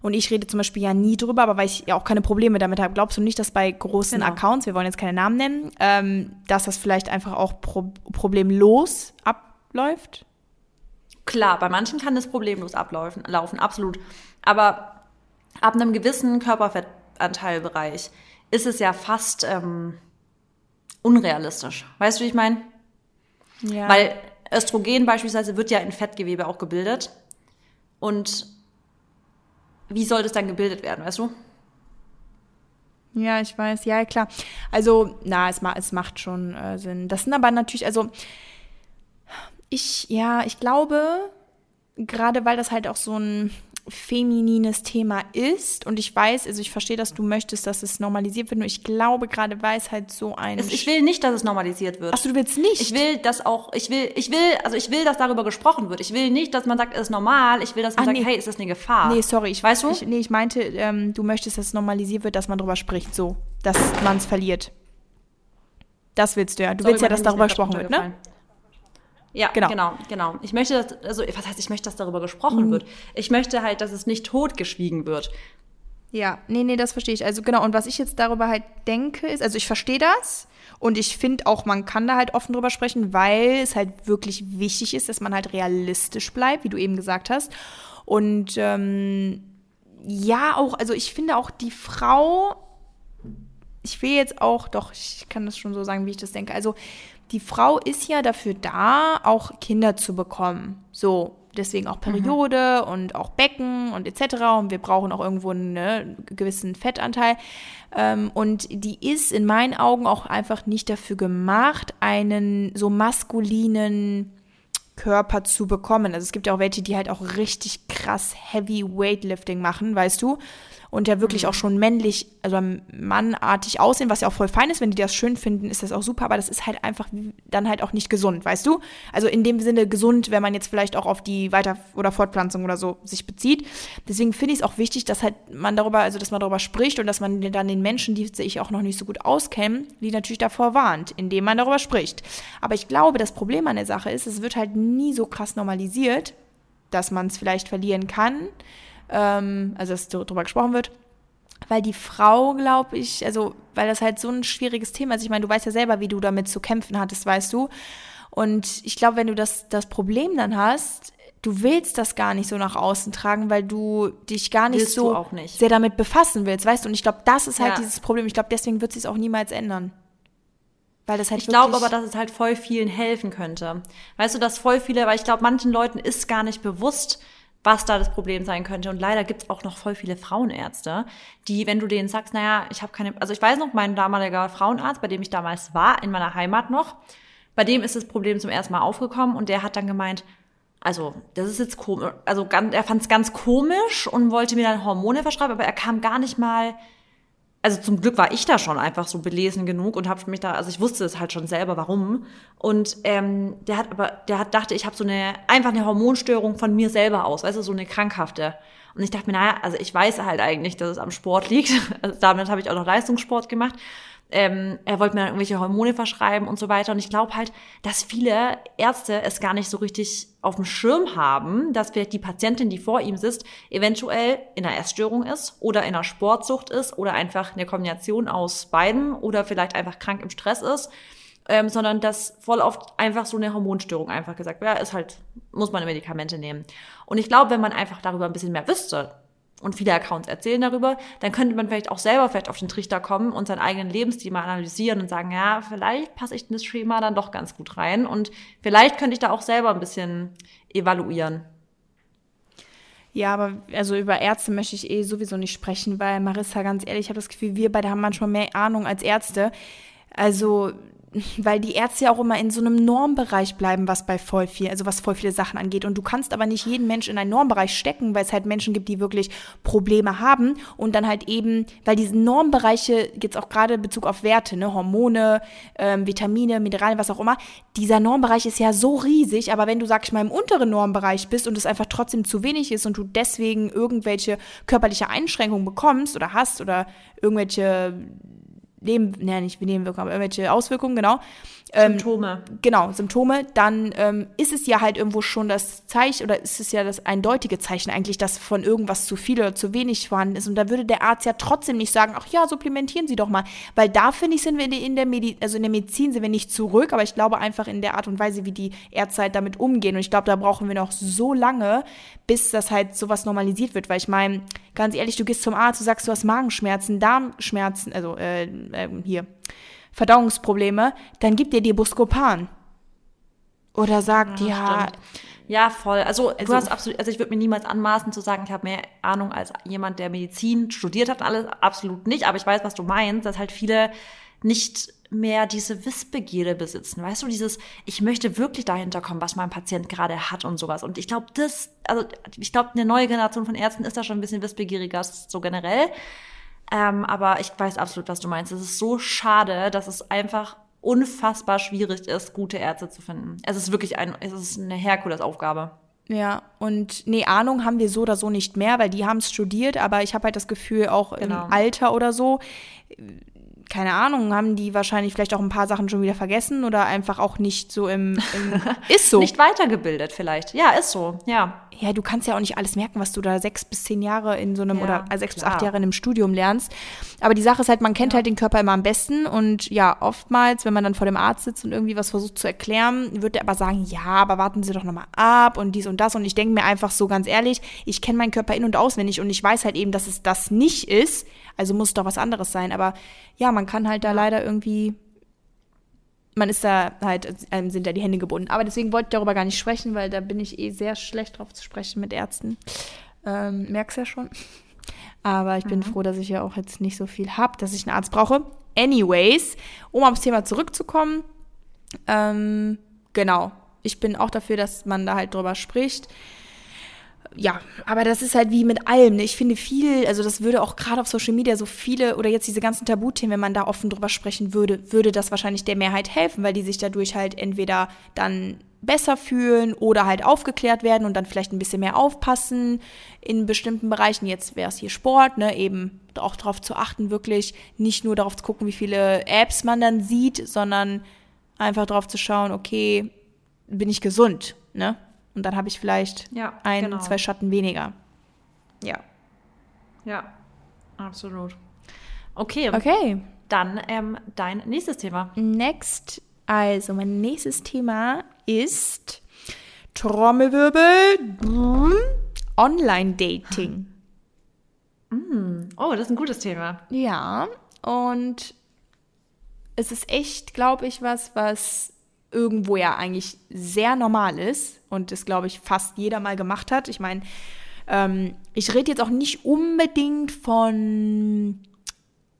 Und ich rede zum Beispiel ja nie drüber, aber weil ich ja auch keine Probleme damit habe. Glaubst du nicht, dass bei großen genau. Accounts, wir wollen jetzt keine Namen nennen, ähm, dass das vielleicht einfach auch pro problemlos abläuft? Klar, bei manchen kann das problemlos ablaufen, laufen, absolut. Aber ab einem gewissen Körperfettanteilbereich ist es ja fast ähm, unrealistisch. Weißt du, wie ich meine? Ja. Weil Östrogen beispielsweise wird ja in Fettgewebe auch gebildet. Und wie soll das dann gebildet werden, weißt du? Ja, ich weiß, ja, klar. Also, na, es, ma es macht schon äh, Sinn. Das sind aber natürlich, also, ich, ja, ich glaube, gerade weil das halt auch so ein feminines Thema ist. Und ich weiß, also ich verstehe, dass du möchtest, dass es normalisiert wird. Nur ich glaube, gerade weil es halt so ein. Ich will nicht, dass es normalisiert wird. Achso, du willst nicht? Ich will, dass auch, ich will, ich will, also ich will, dass darüber gesprochen wird. Ich will nicht, dass man sagt, es ist normal. Ich will, dass man Ach, sagt, nee. hey, ist das eine Gefahr? Nee, sorry. Ich, weißt du? Ich, nee, ich meinte, ähm, du möchtest, dass es normalisiert wird, dass man darüber spricht. So, dass man es verliert. Das willst du ja. Du sorry, willst ja, dass darüber gesprochen wird, ne? Ja, genau. genau, genau. Ich möchte, dass, also was heißt, ich möchte, dass darüber gesprochen mhm. wird. Ich möchte halt, dass es nicht totgeschwiegen wird. Ja, nee, nee, das verstehe ich. Also genau, und was ich jetzt darüber halt denke, ist, also ich verstehe das und ich finde auch, man kann da halt offen drüber sprechen, weil es halt wirklich wichtig ist, dass man halt realistisch bleibt, wie du eben gesagt hast. Und ähm, ja, auch, also ich finde auch die Frau, ich will jetzt auch, doch, ich kann das schon so sagen, wie ich das denke. Also die Frau ist ja dafür da, auch Kinder zu bekommen. So, deswegen auch Periode mhm. und auch Becken und etc. Und wir brauchen auch irgendwo einen ne, gewissen Fettanteil. Ähm, und die ist in meinen Augen auch einfach nicht dafür gemacht, einen so maskulinen Körper zu bekommen. Also es gibt ja auch welche, die halt auch richtig krass Heavy Weightlifting machen, weißt du? Und ja wirklich mhm. auch schon männlich, also mannartig aussehen, was ja auch voll fein ist. Wenn die das schön finden, ist das auch super, aber das ist halt einfach dann halt auch nicht gesund, weißt du? Also in dem Sinne gesund, wenn man jetzt vielleicht auch auf die Weiter- oder Fortpflanzung oder so sich bezieht. Deswegen finde ich es auch wichtig, dass halt man darüber, also dass man darüber spricht und dass man dann den Menschen, die sich auch noch nicht so gut auskennen, die natürlich davor warnt, indem man darüber spricht. Aber ich glaube, das Problem an der Sache ist, es wird halt nie so krass normalisiert, dass man es vielleicht verlieren kann ähm, also dass darüber gesprochen wird. Weil die Frau, glaube ich, also weil das halt so ein schwieriges Thema ist. Ich meine, du weißt ja selber, wie du damit zu kämpfen hattest, weißt du. Und ich glaube, wenn du das, das Problem dann hast, du willst das gar nicht so nach außen tragen, weil du dich gar nicht willst so nicht. sehr damit befassen willst, weißt du? Und ich glaube, das ist halt ja. dieses Problem. Ich glaube, deswegen wird sich es auch niemals ändern. Weil das halt ich glaube aber, dass es halt voll vielen helfen könnte. Weißt du, dass voll viele, weil ich glaube, manchen Leuten ist gar nicht bewusst, was da das Problem sein könnte. Und leider gibt's auch noch voll viele Frauenärzte, die, wenn du denen sagst, naja, ich habe keine, also ich weiß noch, mein damaliger Frauenarzt, bei dem ich damals war, in meiner Heimat noch, bei dem ist das Problem zum ersten Mal aufgekommen und der hat dann gemeint, also das ist jetzt komisch, also ganz, er fand es ganz komisch und wollte mir dann Hormone verschreiben, aber er kam gar nicht mal also zum Glück war ich da schon einfach so belesen genug und habe mich da, also ich wusste es halt schon selber, warum. Und ähm, der hat aber, der hat dachte, ich habe so eine einfach eine Hormonstörung von mir selber aus, weißt du, so eine krankhafte. Und ich dachte mir, naja, also ich weiß halt eigentlich, dass es am Sport liegt. Also damit habe ich auch noch Leistungssport gemacht ähm, er wollte mir dann irgendwelche Hormone verschreiben und so weiter. Und ich glaube halt, dass viele Ärzte es gar nicht so richtig auf dem Schirm haben, dass vielleicht die Patientin, die vor ihm sitzt, eventuell in einer Essstörung ist oder in einer Sportsucht ist oder einfach eine Kombination aus beiden oder vielleicht einfach krank im Stress ist. Ähm, sondern dass voll oft einfach so eine Hormonstörung einfach gesagt, ja, ist halt, muss man Medikamente nehmen. Und ich glaube, wenn man einfach darüber ein bisschen mehr wüsste, und viele Accounts erzählen darüber, dann könnte man vielleicht auch selber vielleicht auf den Trichter kommen und seinen eigenen Lebensstil mal analysieren und sagen, ja, vielleicht passe ich in das Schema dann doch ganz gut rein und vielleicht könnte ich da auch selber ein bisschen evaluieren. Ja, aber also über Ärzte möchte ich eh sowieso nicht sprechen, weil Marissa, ganz ehrlich, ich habe das Gefühl, wir beide haben manchmal mehr Ahnung als Ärzte. Also weil die Ärzte ja auch immer in so einem Normbereich bleiben, was bei voll viel, also was voll viele Sachen angeht. Und du kannst aber nicht jeden Mensch in einen Normbereich stecken, weil es halt Menschen gibt, die wirklich Probleme haben und dann halt eben, weil diese Normbereiche, jetzt auch gerade in Bezug auf Werte, ne, Hormone, ähm, Vitamine, Mineralien, was auch immer, dieser Normbereich ist ja so riesig, aber wenn du, sag ich mal, im unteren Normbereich bist und es einfach trotzdem zu wenig ist und du deswegen irgendwelche körperliche Einschränkungen bekommst oder hast oder irgendwelche Neben, ne, nicht Nebenwirkungen, aber irgendwelche Auswirkungen, genau. Ähm, Symptome. Genau, Symptome, dann ähm, ist es ja halt irgendwo schon das Zeichen oder ist es ja das eindeutige Zeichen eigentlich, dass von irgendwas zu viel oder zu wenig vorhanden ist. Und da würde der Arzt ja trotzdem nicht sagen, ach ja, supplementieren Sie doch mal. Weil da, finde ich, sind wir in der, Medi also in der Medizin sind wir nicht zurück, aber ich glaube einfach in der Art und Weise, wie die Ärzte halt damit umgehen. Und ich glaube, da brauchen wir noch so lange, bis das halt sowas normalisiert wird. Weil ich meine, ganz ehrlich, du gehst zum Arzt, du sagst, du hast Magenschmerzen, Darmschmerzen, also äh, äh hier Verdauungsprobleme, dann gibt dir die Buscopan. Oder sagt, ja. Ja, ja voll. Also, also, du hast absolut, also ich würde mir niemals anmaßen zu sagen, ich habe mehr Ahnung als jemand, der Medizin studiert hat, alles absolut nicht. Aber ich weiß, was du meinst, dass halt viele nicht mehr diese Wissbegierde besitzen. Weißt du, dieses, ich möchte wirklich dahinter kommen, was mein Patient gerade hat und sowas. Und ich glaube, das, also ich glaube, eine neue Generation von Ärzten ist da schon ein bisschen wissbegieriger, so generell. Ähm, aber ich weiß absolut, was du meinst. Es ist so schade, dass es einfach unfassbar schwierig ist, gute Ärzte zu finden. Es ist wirklich ein, es ist eine Herkulesaufgabe. Ja, und nee, Ahnung haben wir so oder so nicht mehr, weil die haben es studiert, aber ich habe halt das Gefühl, auch genau. im Alter oder so, keine Ahnung, haben die wahrscheinlich vielleicht auch ein paar Sachen schon wieder vergessen oder einfach auch nicht so im, im ist so. nicht weitergebildet vielleicht. Ja, ist so, ja ja, du kannst ja auch nicht alles merken, was du da sechs bis zehn Jahre in so einem ja, oder also sechs klar. bis acht Jahre in einem Studium lernst. Aber die Sache ist halt, man kennt ja. halt den Körper immer am besten und ja, oftmals, wenn man dann vor dem Arzt sitzt und irgendwie was versucht zu erklären, wird er aber sagen, ja, aber warten Sie doch nochmal ab und dies und das. Und ich denke mir einfach so ganz ehrlich, ich kenne meinen Körper in- und auswendig und ich weiß halt eben, dass es das nicht ist. Also muss doch was anderes sein. Aber ja, man kann halt da leider irgendwie man ist da halt, einem sind da die Hände gebunden. Aber deswegen wollte ich darüber gar nicht sprechen, weil da bin ich eh sehr schlecht drauf zu sprechen mit Ärzten. Ähm, merkst ja schon. Aber ich bin mhm. froh, dass ich ja auch jetzt nicht so viel habe, dass ich einen Arzt brauche. Anyways, um aufs Thema zurückzukommen, ähm, genau. ich bin auch dafür, dass man da halt drüber spricht. Ja, aber das ist halt wie mit allem. Ne? Ich finde viel, also das würde auch gerade auf Social Media so viele oder jetzt diese ganzen Tabuthemen, wenn man da offen drüber sprechen würde, würde das wahrscheinlich der Mehrheit helfen, weil die sich dadurch halt entweder dann besser fühlen oder halt aufgeklärt werden und dann vielleicht ein bisschen mehr aufpassen in bestimmten Bereichen. Jetzt wäre es hier Sport, ne, eben auch darauf zu achten, wirklich nicht nur darauf zu gucken, wie viele Apps man dann sieht, sondern einfach darauf zu schauen, okay, bin ich gesund, ne? Und dann habe ich vielleicht Ja, ein, genau. zwei Schatten weniger. Ja. Ja, absolut. Okay, Okay. dann ähm, dein nächstes Thema. Next, also mein nächstes Thema ist Trommelwirbel, Online-Dating. Oh, das ist ein gutes Thema. Ja, und es ist echt, glaube ich, was, was irgendwo ja eigentlich sehr normal ist und das, glaube ich, fast jeder mal gemacht hat. Ich meine, ähm, ich rede jetzt auch nicht unbedingt von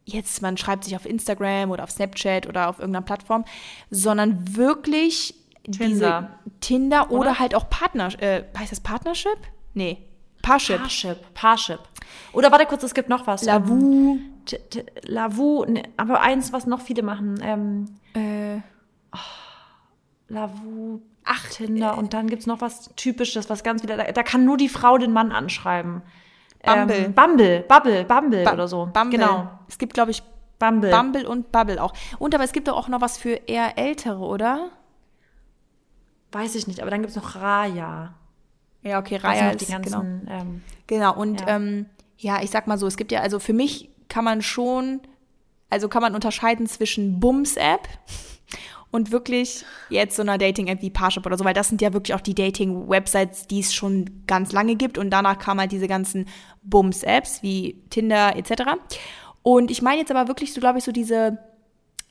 jetzt, man schreibt sich auf Instagram oder auf Snapchat oder auf irgendeiner Plattform, sondern wirklich Tinder. diese Tinder oder, Oder? halt auch Partner, äh, heißt das Partnership? Nee, Parship. Parship. Parship. Oder warte kurz, es gibt noch was. Lavu. Ähm, Lavu, ne, aber eins, was noch viele machen. Ähm, Äh, Lavu, ach, Tinder. Und dann gibt's noch was Typisches, was ganz wieder, da, da kann nur die Frau den Mann anschreiben. Bumble. Ähm, Bumble, Bubble, Bumble Ba- oder so. Bumble. Genau. Es gibt, glaube ich, Bumble. Bumble und Bubble auch. Und aber es gibt auch noch was für eher Ältere, oder? Weiß ich nicht, aber dann gibt's noch Raya. Ja, okay, Raya ist, die genau. ganzen, ähm, Genau, und Ja. ähm, ja, ich sag mal so, es gibt ja, also für mich kann man schon, also kann man unterscheiden zwischen Bums-App und wirklich jetzt so einer Dating-App wie Parship oder so, weil das sind ja wirklich auch die Dating-Websites, die es schon ganz lange gibt und danach kamen halt diese ganzen Bums-Apps wie Tinder etc. Und ich meine jetzt aber wirklich so, glaube ich, so diese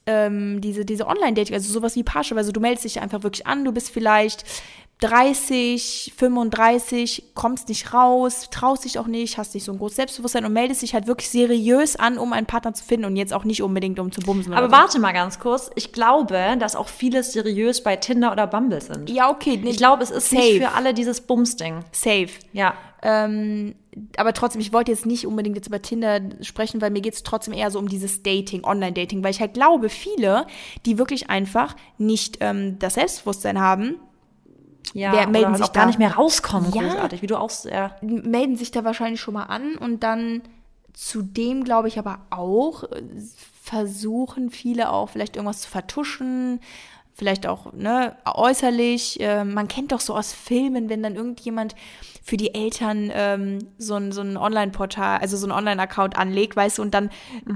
ähm, diese, diese Online-Dating, also sowas wie Parship, also du meldest dich einfach wirklich an, du bist vielleicht 30, 35, kommst nicht raus, traust dich auch nicht, hast nicht so ein großes Selbstbewusstsein und meldest dich halt wirklich seriös an, um einen Partner zu finden und jetzt auch nicht unbedingt um zu bumsen. Aber so. warte mal ganz kurz. Ich glaube, dass auch viele seriös bei Tinder oder Bumble sind. Ja, okay. Ich glaube, es ist safe, nicht für alle dieses Bums-Ding. Safe. Ja. Ähm, aber trotzdem, ich wollte jetzt nicht unbedingt jetzt über Tinder sprechen, weil mir geht es trotzdem eher so um dieses Dating, Online-Dating, weil ich halt glaube, viele, die wirklich einfach nicht ähm, das Selbstbewusstsein haben, Ja, Wer melden halt sich auch gar da? nicht mehr rauskommen, Ja. großartig, wie du auch ja. melden sich da wahrscheinlich schon mal an und dann zudem glaube ich aber auch äh, versuchen viele auch vielleicht irgendwas zu vertuschen, vielleicht auch ne, äußerlich. Äh, man kennt doch so aus Filmen, wenn dann irgendjemand für die Eltern ähm, so ein, so ein Online-Portal, also so ein Online-Account anlegt, weißt du, und dann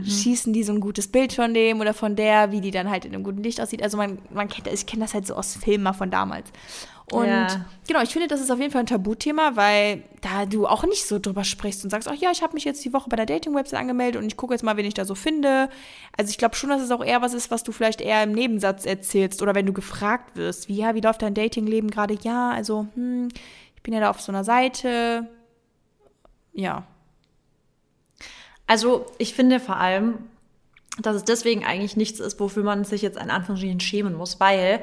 schießen die so ein gutes Bild von dem oder von der, wie die dann halt in einem guten Licht aussieht. Also man, man kennt, ich kenne das halt so aus Filmen mal von damals. Und Ja. genau, ich finde, das ist auf jeden Fall ein Tabuthema, weil da du auch nicht so drüber sprichst und sagst, ach ja, ich habe mich jetzt die Woche bei der Dating-Website angemeldet und ich gucke jetzt mal, wen ich da so finde. Also ich glaube schon, dass es auch eher was ist, was du vielleicht eher im Nebensatz erzählst oder wenn du gefragt wirst, wie, ja, wie läuft dein Datingleben gerade? Ja, also, hm, ich bin ja da auf so einer Seite. Ja. Also, ich finde vor allem, dass es deswegen eigentlich nichts ist, wofür man sich jetzt in Anführungsstrichen schämen muss, weil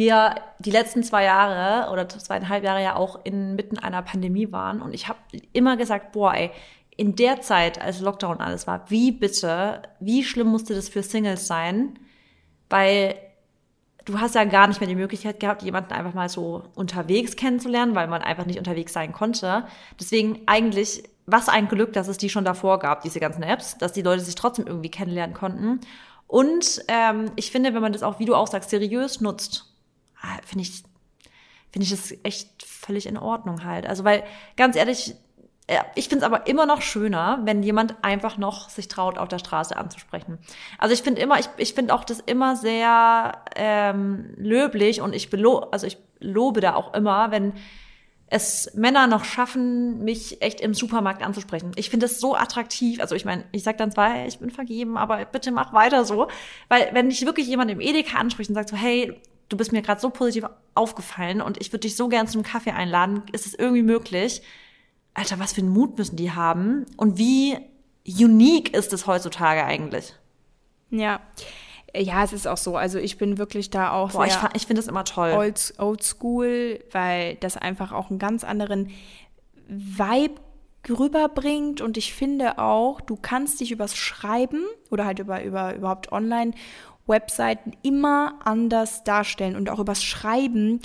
wir die letzten zwei Jahre oder zweieinhalb Jahre ja auch inmitten einer Pandemie waren und ich habe immer gesagt, boah, ey, in der Zeit, als Lockdown alles war, wie bitte, wie schlimm musste das für Singles sein? Weil du hast ja gar nicht mehr die Möglichkeit gehabt, jemanden einfach mal so unterwegs kennenzulernen, weil man einfach nicht unterwegs sein konnte. Deswegen eigentlich, was ein Glück, dass es die schon davor gab, diese ganzen Apps, dass die Leute sich trotzdem irgendwie kennenlernen konnten. Und ähm, ich finde, wenn man das auch, wie du auch sagst, seriös nutzt, finde ich, finde ich das echt völlig in Ordnung halt. Also, weil, ganz ehrlich, äh, ich finde es aber immer noch schöner, wenn jemand einfach noch sich traut, auf der Straße anzusprechen. Also ich finde immer, ich, ich finde auch das immer sehr ähm, löblich und ich belo also ich lobe da auch immer, wenn es Männer noch schaffen, mich echt im Supermarkt anzusprechen. Ich finde es so attraktiv. Also ich meine, ich sag dann zwar, ich bin vergeben, aber bitte mach weiter so. Weil wenn dich wirklich jemand im Edeka anspricht und sagt so, hey, du bist mir gerade so positiv aufgefallen und ich würde dich so gern zum Kaffee einladen, ist es irgendwie möglich? Alter, was für einen Mut müssen die haben? Und wie unique ist es heutzutage eigentlich? Ja. Ja, es ist auch so. Also ich bin wirklich da auch Boah, ich, ich finde das immer toll. old, old school, weil das einfach auch einen ganz anderen Vibe rüberbringt und ich finde auch, du kannst dich übers Schreiben oder halt über, über überhaupt online Webseiten immer anders darstellen und auch übers Schreiben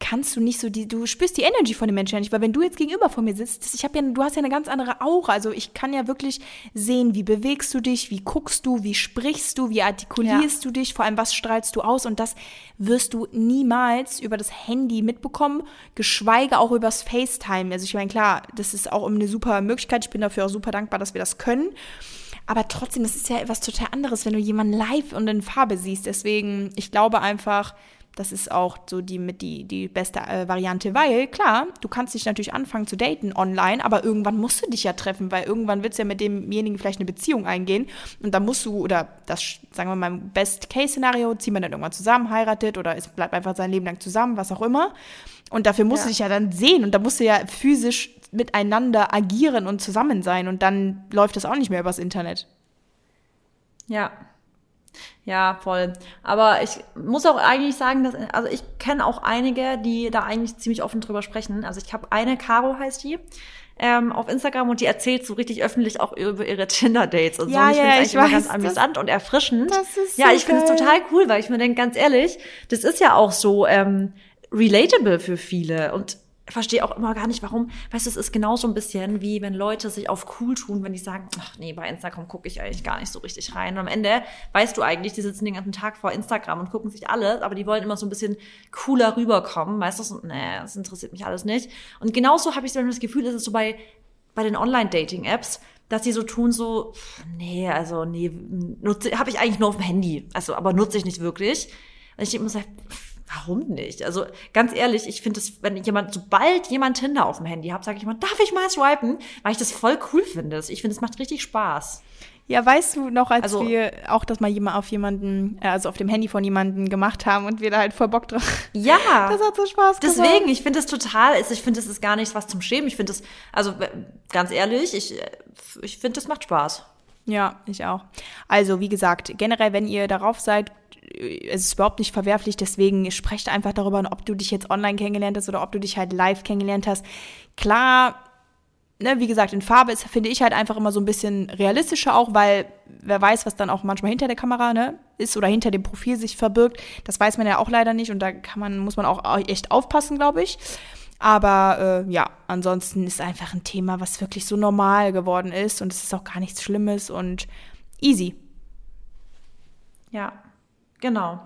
kannst du nicht so die, du spürst die Energy von den Menschen ja nicht, weil wenn du jetzt gegenüber von mir sitzt, ich habe ja, du hast ja eine ganz andere Aura, also ich kann ja wirklich sehen, wie bewegst du dich, wie guckst du, wie sprichst du, wie artikulierst du dich, vor allem was strahlst du aus und das wirst du niemals über das Handy mitbekommen, geschweige auch übers FaceTime. Also ich meine, klar, das ist auch eine super Möglichkeit, ich bin dafür auch super dankbar, dass wir das können. Aber trotzdem, das ist ja etwas total anderes, wenn du jemanden live und in Farbe siehst. Deswegen, ich glaube einfach, das ist auch so die mit die, die beste äh, Variante, weil klar, du kannst dich natürlich anfangen zu daten online, aber irgendwann musst du dich ja treffen, weil irgendwann willst du ja mit demjenigen vielleicht eine Beziehung eingehen und dann musst du, oder das, sagen wir mal, im Best-Case-Szenario, ziehen wir dann irgendwann zusammen, heiratet oder es bleibt einfach sein Leben lang zusammen, was auch immer. Und dafür musst du Ja. dich ja dann sehen und da musst du ja physisch miteinander agieren und zusammen sein und dann läuft das auch nicht mehr übers Internet. Ja. Ja, voll. Aber ich muss auch eigentlich sagen, dass, also ich kenne auch einige, die da eigentlich ziemlich offen drüber sprechen. Also ich habe eine, Caro heißt die, ähm, auf Instagram und die erzählt so richtig öffentlich auch über ihre Tinder-Dates und so. Ja, Und ich ja, finde es ich eigentlich immer weiß, ganz das- amüsant und erfrischend. das ist ja, so ich finde es total cool, weil ich mir denke, ganz ehrlich, das ist ja auch so ähm, relatable für viele und verstehe auch immer gar nicht, warum. Weißt du, es ist genauso ein bisschen wie wenn Leute sich auf cool tun, wenn die sagen, ach nee, bei Instagram gucke ich eigentlich gar nicht so richtig rein. Und am Ende weißt du eigentlich, die sitzen den ganzen Tag vor Instagram und gucken sich alles, aber die wollen immer so ein bisschen cooler rüberkommen. Weißt du, so, nee, das interessiert mich alles nicht. Und genauso habe ich so das Gefühl, ist es so bei, bei den Online-Dating-Apps, dass sie so tun, so, nee, also nee, habe ich eigentlich nur auf dem Handy. Also, aber nutze ich nicht wirklich. Und ich denke mir so, warum nicht? Also ganz ehrlich, ich finde es, wenn jemand, sobald jemand Tinder auf dem Handy hat, sage ich mal, darf ich mal swipen? Weil ich das voll cool finde. Ich finde, es macht richtig Spaß. Ja, weißt du noch, als Also- wir auch das mal jemand auf jemanden, äh, also auf dem Handy von jemanden gemacht haben und wir da halt voll Bock drauf. Ja. Das hat so Spaß gemacht. Deswegen, ich finde es total, ich finde, es ist gar nichts was zum Schämen. Ich finde es, also ganz ehrlich, ich, äh, ich finde, es macht Spaß. Ja, ich auch. Also, wie gesagt, generell, wenn ihr darauf seid, es ist überhaupt nicht verwerflich, deswegen sprecht einfach darüber, ob du dich jetzt online kennengelernt hast oder ob du dich halt live kennengelernt hast. Klar, ne, wie gesagt, in Farbe ist, finde ich halt einfach immer so ein bisschen realistischer auch, weil wer weiß, was dann auch manchmal hinter der Kamera ne, ist oder hinter dem Profil sich verbirgt. Das weiß man ja auch leider nicht und da kann man, muss man auch echt aufpassen, glaube ich. Aber äh, ja, ansonsten ist einfach ein Thema, was wirklich so normal geworden ist und es ist auch gar nichts Schlimmes und easy. Ja, genau.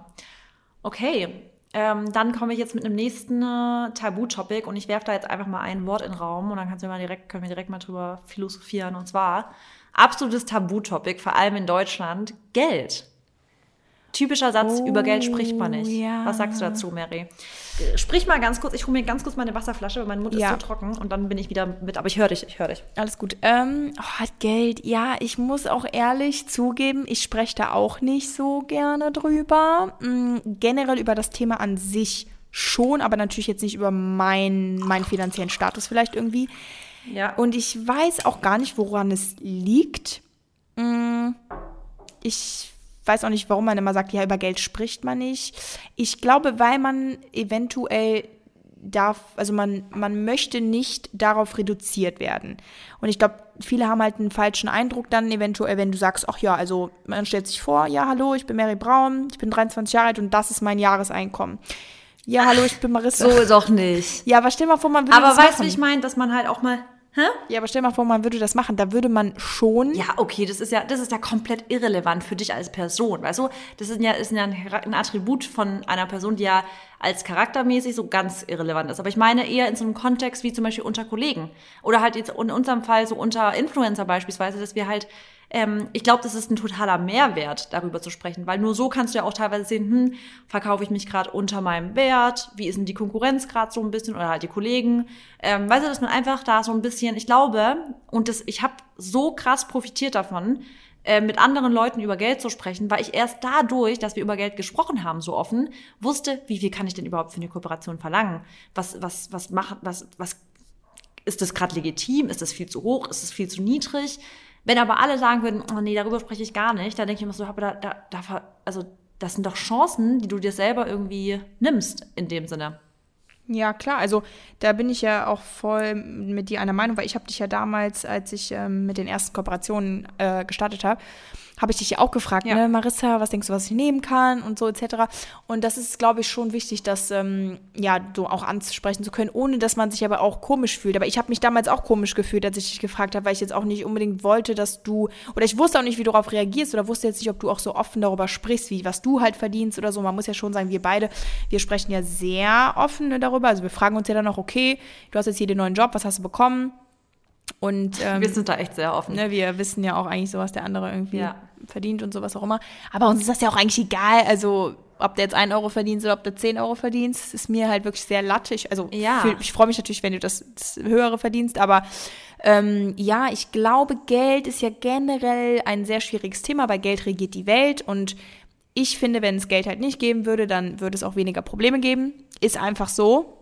Okay, ähm, dann komme ich jetzt mit einem nächsten äh, Tabu-Topic und ich werfe da jetzt einfach mal ein Wort in den Raum und dann kannst du mal direkt, können wir direkt mal drüber philosophieren. Und zwar absolutes Tabu-Topic, vor allem in Deutschland, Geld. Typischer Satz, Oh, über Geld spricht man nicht. ja. Was sagst du dazu, Mary? Äh, Sprich mal ganz kurz, ich hole mir ganz kurz meine Wasserflasche, weil mein Mund Ja. ist so trocken und dann bin ich wieder mit, aber ich höre dich, ich höre dich. Alles gut. Ähm, oh, Geld, ja, ich muss auch ehrlich zugeben, ich spreche da auch nicht so gerne drüber. Mm, generell über das Thema an sich schon, aber natürlich jetzt nicht über mein, meinen finanziellen Status vielleicht irgendwie. Ja. Und ich weiß auch gar nicht, woran es liegt. Mm, Ich weiß auch nicht, warum man immer sagt, ja, über Geld spricht man nicht. Ich glaube, weil man eventuell darf, also man, man möchte nicht darauf reduziert werden. Und ich glaube, viele haben halt einen falschen Eindruck dann eventuell, wenn du sagst, ach ja, also man stellt sich vor, ja, hallo, ich bin Mary Braun, ich bin 23 Jahre alt und das ist mein Jahreseinkommen. Ja, hallo, ich bin Marissa. So doch nicht. Ja, aber stell mal vor, man würde Aber weißt du, wie ich meine, dass man halt auch mal, hä? Ja, aber stell mal vor, man würde das machen. Da würde man schon. Ja, okay, das ist ja, das ist ja komplett irrelevant für dich als Person, weißt du? Das ist ja, ist ja ein, Attribut von einer Person, die ja als charaktermäßig so ganz irrelevant ist. Aber ich meine eher in so einem Kontext wie zum Beispiel unter Kollegen. Oder halt jetzt in unserem Fall so unter Influencer beispielsweise, dass wir halt, ähm, ich glaube, das ist ein totaler Mehrwert, darüber zu sprechen, weil nur so kannst du ja auch teilweise sehen, hm, verkaufe ich mich gerade unter meinem Wert, wie ist denn die Konkurrenz gerade so ein bisschen oder halt die Kollegen. Ähm, weißt du, dass man einfach da so ein bisschen, ich glaube, und das, ich habe so krass profitiert davon, äh, mit anderen Leuten über Geld zu sprechen, weil ich erst dadurch, dass wir über Geld gesprochen haben, so offen, wusste, wie viel kann ich denn überhaupt für eine Kooperation verlangen? Was, was, was macht, was, was ist das gerade legitim? Ist das viel zu hoch? Ist das viel zu niedrig? Wenn aber alle sagen würden, oh nee, darüber spreche ich gar nicht, dann denke ich immer so, aber da, da, da, also das sind doch Chancen, die du dir selber irgendwie nimmst in dem Sinne. Ja, klar. Also da bin ich ja auch voll mit dir einer Meinung, weil ich habe dich ja damals, als ich ähm, mit den ersten Kooperationen äh, gestartet habe, habe ich dich ja auch gefragt, ja. ne, Marissa, was denkst du, was ich nehmen kann und so etc. Und das ist, glaube ich, schon wichtig, das ähm, ja so auch ansprechen zu können, ohne dass man sich aber auch komisch fühlt. Aber ich habe mich damals auch komisch gefühlt, als ich dich gefragt habe, weil ich jetzt auch nicht unbedingt wollte, dass du oder ich wusste auch nicht, wie du darauf reagierst oder wusste jetzt nicht, ob du auch so offen darüber sprichst, wie was du halt verdienst oder so. Man muss ja schon sagen, wir beide, wir sprechen ja sehr offen darüber. Also wir fragen uns ja dann auch, okay, du hast jetzt hier den neuen Job, was hast du bekommen? Und ähm, wir sind da echt sehr offen. Ne, wir wissen ja auch eigentlich so, was der andere irgendwie ja. verdient und sowas auch immer. Aber uns ist das ja auch eigentlich egal. Also ob der jetzt einen Euro verdient oder ob der zehn Euro verdient, ist mir halt wirklich sehr lattig. Also ja. für, ich freue mich natürlich, wenn du das, das höhere verdienst, aber ähm, ja, ich glaube, Geld ist ja generell ein sehr schwieriges Thema, weil Geld regiert die Welt und ich finde, wenn es Geld halt nicht geben würde, dann würde es auch weniger Probleme geben. Ist einfach so.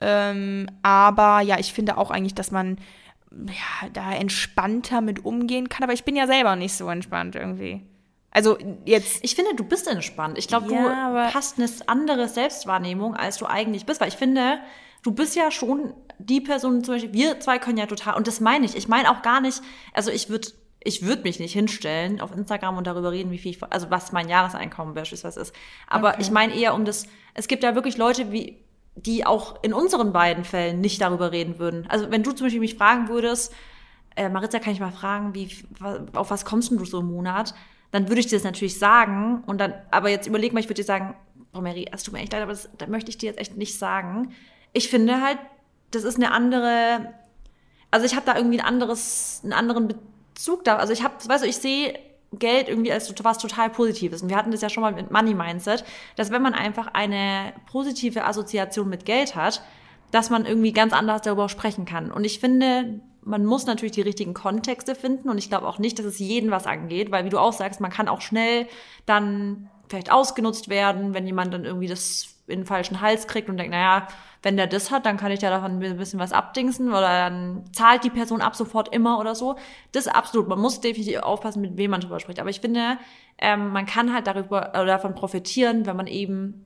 Ähm, aber ja, ich finde auch eigentlich, dass man ja, da entspannter mit umgehen kann. Aber ich bin ja selber nicht so entspannt irgendwie. Also jetzt. Ich finde, du bist entspannt. Ich glaube, ja, du hast eine andere Selbstwahrnehmung, als du eigentlich bist. Weil ich finde, du bist ja schon die Person, zum Beispiel, wir zwei können ja total, und das meine ich. Ich meine auch gar nicht, also ich würde ich würde mich nicht hinstellen auf Instagram und darüber reden, wie viel ich, also was mein Jahreseinkommen beispielsweise ist. Aber okay. ich meine eher um das, es gibt ja wirklich Leute wie, die auch in unseren beiden Fällen nicht darüber reden würden. Also wenn du zum Beispiel mich fragen würdest, äh, Maritza, kann ich mal fragen, wie, auf was kommst du so im Monat? Dann würde ich dir das natürlich sagen. Und dann, aber jetzt überleg mal, ich würde dir sagen, oh Mary, es tut mir echt leid, aber das, das möchte ich dir jetzt echt nicht sagen. Ich finde halt, das ist eine andere, also ich habe da irgendwie ein anderes, einen anderen Bezug da. Also ich habe, weißt du, ich sehe Geld irgendwie als was total Positives. Und wir hatten das ja schon mal mit Money Mindset, dass wenn man einfach eine positive Assoziation mit Geld hat, dass man irgendwie ganz anders darüber sprechen kann. Und ich finde, man muss natürlich die richtigen Kontexte finden. Und ich glaube auch nicht, dass es jeden was angeht, weil wie du auch sagst, man kann auch schnell dann vielleicht ausgenutzt werden, wenn jemand dann irgendwie das in den falschen Hals kriegt und denkt, naja, wenn der das hat, dann kann ich ja davon ein bisschen was abdingsen oder dann zahlt die Person ab sofort immer oder so. Das ist absolut. Man muss definitiv aufpassen, mit wem man drüber spricht. Aber ich finde, ähm, man kann halt darüber oder davon profitieren, wenn man eben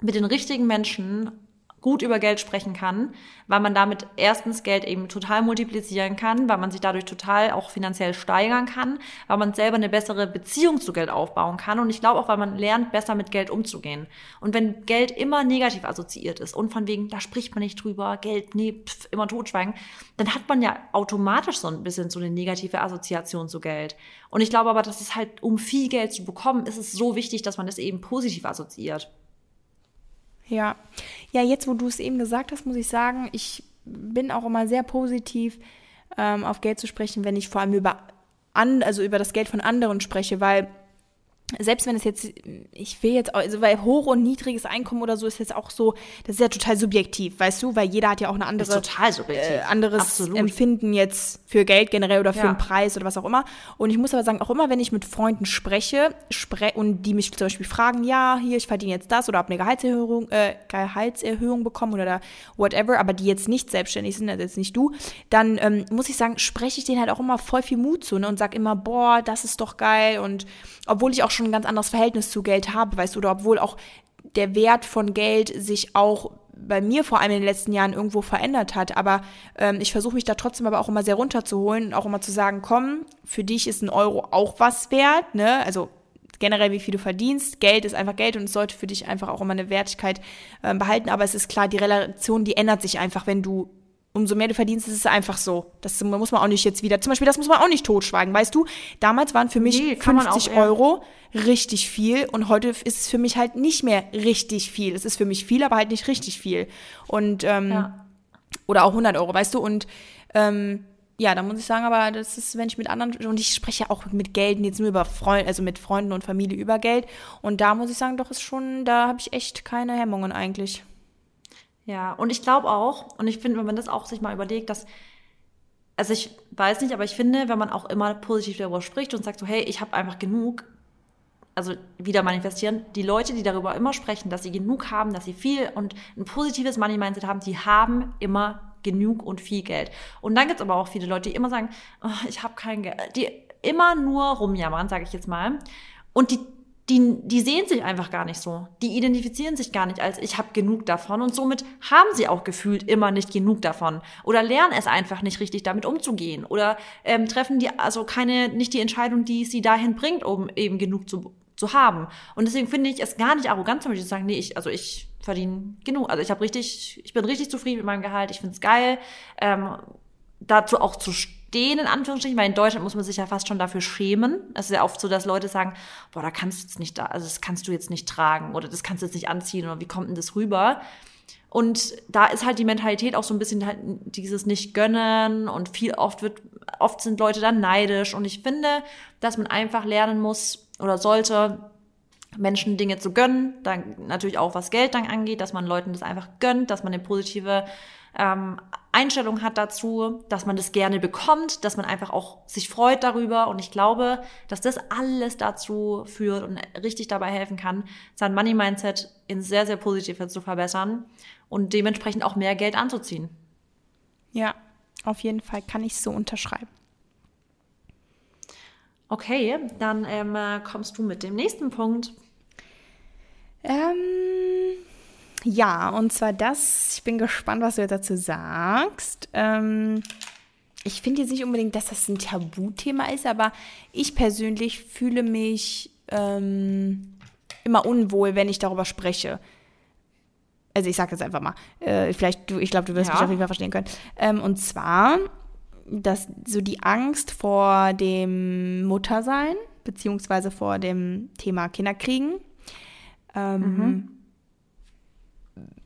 mit den richtigen Menschen gut über Geld sprechen kann, weil man damit erstens Geld eben total multiplizieren kann, weil man sich dadurch total auch finanziell steigern kann, weil man selber eine bessere Beziehung zu Geld aufbauen kann und ich glaube auch, weil man lernt, besser mit Geld umzugehen. Und wenn Geld immer negativ assoziiert ist und von wegen, da spricht man nicht drüber, Geld, nee, pf, immer totschweigen, dann hat man ja automatisch so ein bisschen so eine negative Assoziation zu Geld. Und ich glaube aber, dass es halt, um viel Geld zu bekommen, ist es so wichtig, dass man das eben positiv assoziiert. Ja, ja, jetzt wo du es eben gesagt hast, muss ich sagen, ich bin auch immer sehr positiv ähm, auf Geld zu sprechen, wenn ich vor allem über an, also über das Geld von anderen spreche, weil selbst wenn es jetzt, ich will jetzt, also weil hoch und niedriges Einkommen oder so ist jetzt auch so, das ist ja total subjektiv, weißt du, weil jeder hat ja auch eine andere. Äh, anderes Absolut. Empfinden jetzt für Geld generell oder für ja. einen Preis oder was auch immer. Und ich muss aber sagen, auch immer wenn ich mit Freunden spreche spre und die mich zum Beispiel fragen, ja, hier, ich verdiene jetzt das oder habe eine Gehaltserhöhung, äh, Gehaltserhöhung bekommen oder whatever, aber die jetzt nicht selbstständig sind, also jetzt nicht du, dann ähm, muss ich sagen, spreche ich denen halt auch immer voll viel Mut zu ne, und sag immer, boah, das ist doch geil und obwohl ich auch schon ein ganz anderes Verhältnis zu Geld habe, weißt du, oder obwohl auch der Wert von Geld sich auch bei mir vor allem in den letzten Jahren irgendwo verändert hat. Aber ähm, ich versuche mich da trotzdem aber auch immer sehr runterzuholen und auch immer zu sagen, komm, für dich ist ein Euro auch was wert, ne? Also generell, wie viel du verdienst. Geld ist einfach Geld und es sollte für dich einfach auch immer eine Wertigkeit äh, behalten. Aber es ist klar, die Relation, die ändert sich einfach, wenn du umso mehr du verdienst, ist es einfach so. Das muss man auch nicht jetzt wieder, zum Beispiel, das muss man auch nicht totschweigen, weißt du? Damals waren für mich nee, 50 auch, Euro richtig viel und heute ist es für mich halt nicht mehr richtig viel. Es ist für mich viel, aber halt nicht richtig viel. Und, ähm, ja. oder auch 100 Euro, weißt du? Und, ähm, ja, da muss ich sagen, aber das ist, wenn ich mit anderen, und ich spreche ja auch mit Geld, jetzt nur über Freunde, also mit Freunden und Familie über Geld. Und da muss ich sagen, doch ist schon, da habe ich echt keine Hemmungen eigentlich. Ja, und ich glaube auch, und ich finde, wenn man das auch sich mal überlegt, dass, also ich weiß nicht, aber ich finde, wenn man auch immer positiv darüber spricht und sagt so, hey, ich habe einfach genug, also wieder manifestieren, die Leute, die darüber immer sprechen, dass sie genug haben, dass sie viel und ein positives Money-Mindset haben, die haben immer genug und viel Geld. Und dann gibt es aber auch viele Leute, die immer sagen, oh, ich habe kein Geld, die immer nur rumjammern, sage ich jetzt mal. Und die die, die sehen sich einfach gar nicht so. Die identifizieren sich gar nicht als ich habe genug davon und somit haben sie auch gefühlt immer nicht genug davon oder lernen es einfach nicht richtig damit umzugehen oder ähm, treffen die also keine nicht die Entscheidung, die sie dahin bringt, um eben genug zu, zu haben. Und deswegen finde ich es gar nicht arrogant zum Beispiel zu sagen, nee, ich also ich verdiene genug, also ich habe richtig, ich bin richtig zufrieden mit meinem Gehalt, ich finde es geil. Ähm, dazu auch zu in Anführungsstrichen, weil in Deutschland muss man sich ja fast schon dafür schämen. Es ist ja oft so, dass Leute sagen, boah, da kannst du jetzt nicht also das kannst du jetzt nicht tragen oder das kannst du jetzt nicht anziehen oder wie kommt denn das rüber? Und da ist halt die Mentalität auch so ein bisschen halt dieses nicht gönnen und viel oft wird, oft sind Leute dann neidisch und ich finde, dass man einfach lernen muss oder sollte, Menschen Dinge zu gönnen, dann natürlich auch was Geld dann angeht, dass man Leuten das einfach gönnt, dass man eine positive ähm, Einstellung hat dazu, dass man das gerne bekommt, dass man einfach auch sich freut darüber. Und ich glaube, dass das alles dazu führt und richtig dabei helfen kann, sein Money-Mindset in sehr, sehr positiv zu verbessern und dementsprechend auch mehr Geld anzuziehen. Ja, auf jeden Fall kann ich so unterschreiben. Okay, dann ähm, kommst du mit dem nächsten Punkt. Ähm, ja, und zwar das, ich bin gespannt, was du jetzt dazu sagst. Ähm, ich finde jetzt nicht unbedingt, dass das ein Tabuthema ist, aber ich persönlich fühle mich ähm, immer unwohl, wenn ich darüber spreche. Also ich sage jetzt einfach mal, äh, vielleicht du, ich glaube, du wirst ja. mich auf jeden Fall verstehen können. Ähm, und zwar, dass so die Angst vor dem Muttersein, beziehungsweise vor dem Thema Kinderkriegen. Ähm, mhm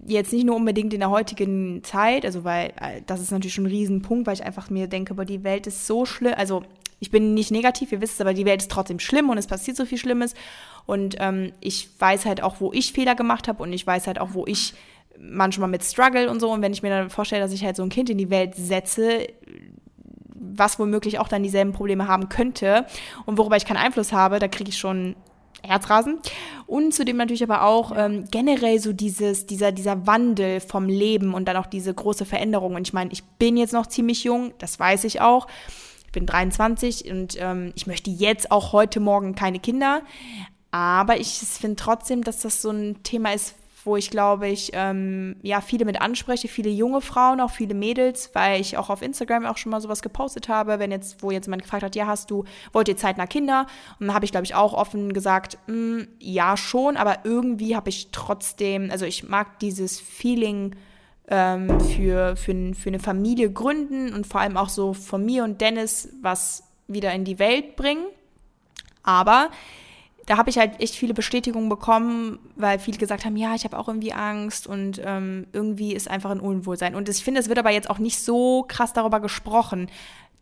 jetzt nicht nur unbedingt in der heutigen Zeit, also weil äh, das ist natürlich schon ein Riesenpunkt, weil ich einfach mir denke, aber die Welt ist so schlimm, also ich bin nicht negativ, ihr wisst es, aber die Welt ist trotzdem schlimm und es passiert so viel Schlimmes. Und ähm, ich weiß halt auch, wo ich Fehler gemacht habe und ich weiß halt auch, wo ich manchmal mit Struggle und so. Und wenn ich mir dann vorstelle, dass ich halt so ein Kind in die Welt setze, was womöglich auch dann dieselben Probleme haben könnte und worüber ich keinen Einfluss habe, da kriege ich schon Herzrasen. Und zudem natürlich aber auch ähm, generell so dieses, dieser, dieser Wandel vom Leben und dann auch diese große Veränderung. Und ich meine, ich bin jetzt noch ziemlich jung, das weiß ich auch. Ich bin 23 und ähm, ich möchte jetzt auch heute Morgen keine Kinder. Aber ich finde trotzdem, dass das so ein Thema ist, wo ich glaube ich ähm, ja viele mit anspreche, viele junge Frauen, auch viele Mädels, weil ich auch auf Instagram auch schon mal sowas gepostet habe, wenn jetzt, wo jetzt jemand gefragt hat, ja, hast du, wollt ihr zeitnah Kinder? Und dann habe ich, glaube ich, auch offen gesagt, mh, hm, ja schon, aber irgendwie habe ich trotzdem, also ich mag dieses Feeling ähm, für, für, für eine Familie gründen und vor allem auch so von mir und Dennis was wieder in die Welt bringen. Aber da habe ich halt echt viele Bestätigungen bekommen, weil viele gesagt haben, ja, ich habe auch irgendwie Angst und ähm, irgendwie ist einfach ein Unwohlsein. Und ich finde, es wird aber jetzt auch nicht so krass darüber gesprochen,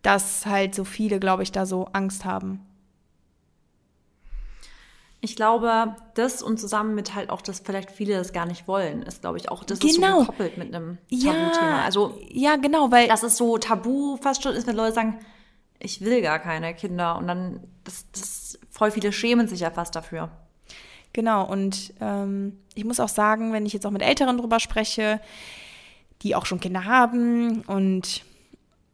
dass halt so viele, glaube ich, da so Angst haben. Ich glaube, das und zusammen mit halt auch, dass vielleicht viele das gar nicht wollen, ist, glaube ich, auch das genau. ist so gekoppelt mit einem Tabuthema. Ja, also ja, genau, weil dass es so tabu fast schon ist, wenn Leute sagen, ich will gar keine Kinder und dann das, das voll viele schämen sich ja fast dafür. Genau, und ähm, ich muss auch sagen, wenn ich jetzt auch mit Älteren drüber spreche, die auch schon Kinder haben und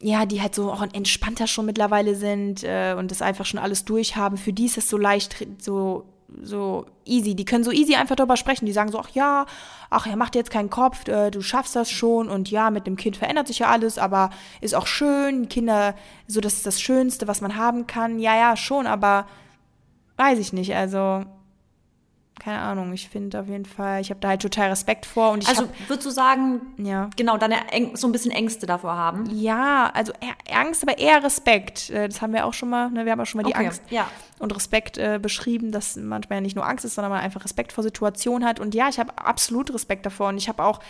ja, die halt so auch entspannter schon mittlerweile sind äh, und das einfach schon alles durchhaben, für die ist es so leicht, so so easy. Die können so easy einfach darüber sprechen. Die sagen so, ach ja, ach, er macht jetzt keinen Kopf, äh, du schaffst das schon und ja, mit dem Kind verändert sich ja alles, aber ist auch schön. Kinder, so das ist das Schönste, was man haben kann. Ja, ja, schon, aber weiß ich nicht. Also keine Ahnung, ich finde auf jeden Fall, ich habe da halt total Respekt vor. Und ich also hab, würdest du sagen, ja. genau, deine so ein bisschen Ängste davor haben? Ja, also Angst, aber eher Respekt. Äh, das haben wir auch schon mal, ne? wir haben auch schon mal die okay, Angst ja. und Respekt äh, beschrieben, dass manchmal ja nicht nur Angst ist, sondern man einfach Respekt vor Situationen hat. Und ja, ich habe absolut Respekt davor. Und ich habe auch,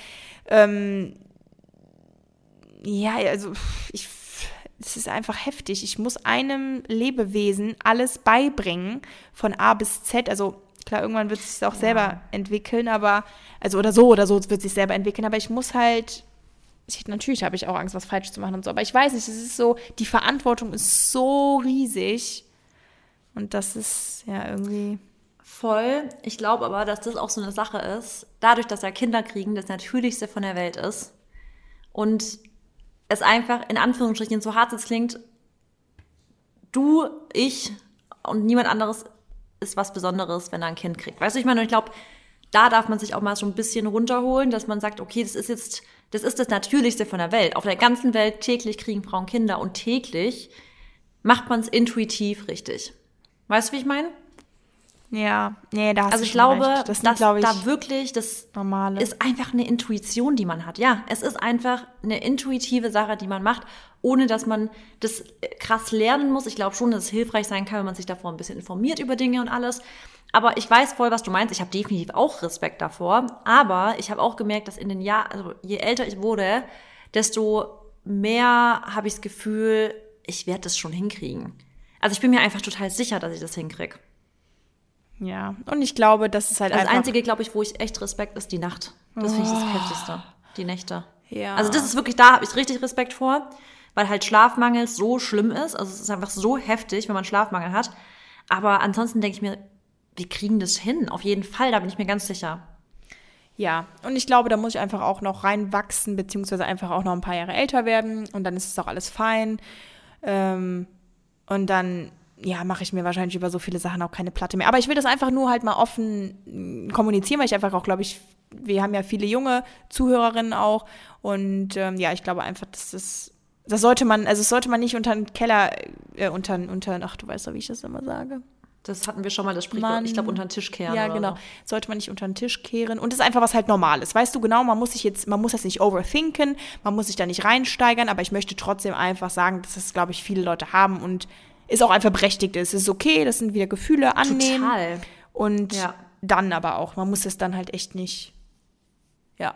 ähm, ja, also ich es ist einfach heftig. Ich muss einem Lebewesen alles beibringen, von A bis Z. Also klar, irgendwann wird es sich auch ja. selber entwickeln, aber, also oder so oder so wird es sich selber entwickeln, aber ich muss halt, ich, natürlich habe ich auch Angst, was falsch zu machen und so, aber ich weiß nicht, es ist so, die Verantwortung ist so riesig und das ist ja irgendwie. Voll. Ich glaube aber, dass das auch so eine Sache ist, dadurch, dass ja Kinder kriegen das Natürlichste von der Welt ist und es einfach in Anführungsstrichen so hart es klingt, du, ich und niemand anderes ist was Besonderes, wenn er ein Kind kriegt. Weißt du, ich meine, ich glaube, da darf man sich auch mal so ein bisschen runterholen, dass man sagt, okay, das ist jetzt, das ist das Natürlichste von der Welt. Auf der ganzen Welt täglich kriegen Frauen Kinder und täglich macht man es intuitiv richtig. Weißt du, wie ich meine? Ja, nee, da hast Also du ich glaube, recht. das dass sind, glaube ich, da wirklich, das normale. ist einfach eine Intuition, die man hat. Ja, es ist einfach eine intuitive Sache, die man macht, ohne dass man das krass lernen muss. Ich glaube schon, dass es hilfreich sein kann, wenn man sich davor ein bisschen informiert über Dinge und alles. Aber ich weiß voll, was du meinst. Ich habe definitiv auch Respekt davor. Aber ich habe auch gemerkt, dass in den Jahren, also je älter ich wurde, desto mehr habe ich das Gefühl, ich werde das schon hinkriegen. Also ich bin mir einfach total sicher, dass ich das hinkriege. Ja, und ich glaube, das ist halt Das einfach. Einzige, glaube ich, wo ich echt Respekt ist die Nacht. Das finde ich das Heftigste. Die Nächte. Ja. Also das ist wirklich, da habe ich richtig Respekt vor, weil halt Schlafmangel so schlimm ist. Also es ist einfach so heftig, wenn man Schlafmangel hat. Aber ansonsten denke ich mir, wir kriegen das hin. Auf jeden Fall, da bin ich mir ganz sicher. Ja, und ich glaube, da muss ich einfach auch noch reinwachsen, beziehungsweise einfach auch noch ein paar Jahre älter werden und dann ist es auch alles fein. Ähm, und dann, ja, mache ich mir wahrscheinlich über so viele Sachen auch keine Platte mehr. Aber ich will das einfach nur halt mal offen mh, kommunizieren, weil ich einfach auch, glaube ich, wir haben ja viele junge Zuhörerinnen auch. Und ähm, ja, ich glaube einfach, dass das, das sollte man, also das sollte man nicht unter den Keller, äh, unter, unter, ach, du weißt doch, wie ich das immer sage. Das hatten wir schon mal, das Sprichwort. Mann. Ich glaube, unter den Tisch kehren. Ja, genau. So. Sollte man nicht unter den Tisch kehren. Und das ist einfach was halt Normales. Weißt du genau, man muss sich jetzt, man muss das nicht overthinken, man muss sich da nicht reinsteigern, aber ich möchte trotzdem einfach sagen, dass das, glaube ich, viele Leute haben und ist auch einfach berechtigt ist. Es ist okay, das sind wieder Gefühle annehmen. Total. Und Ja. dann aber auch. Man muss es dann halt echt nicht, ja,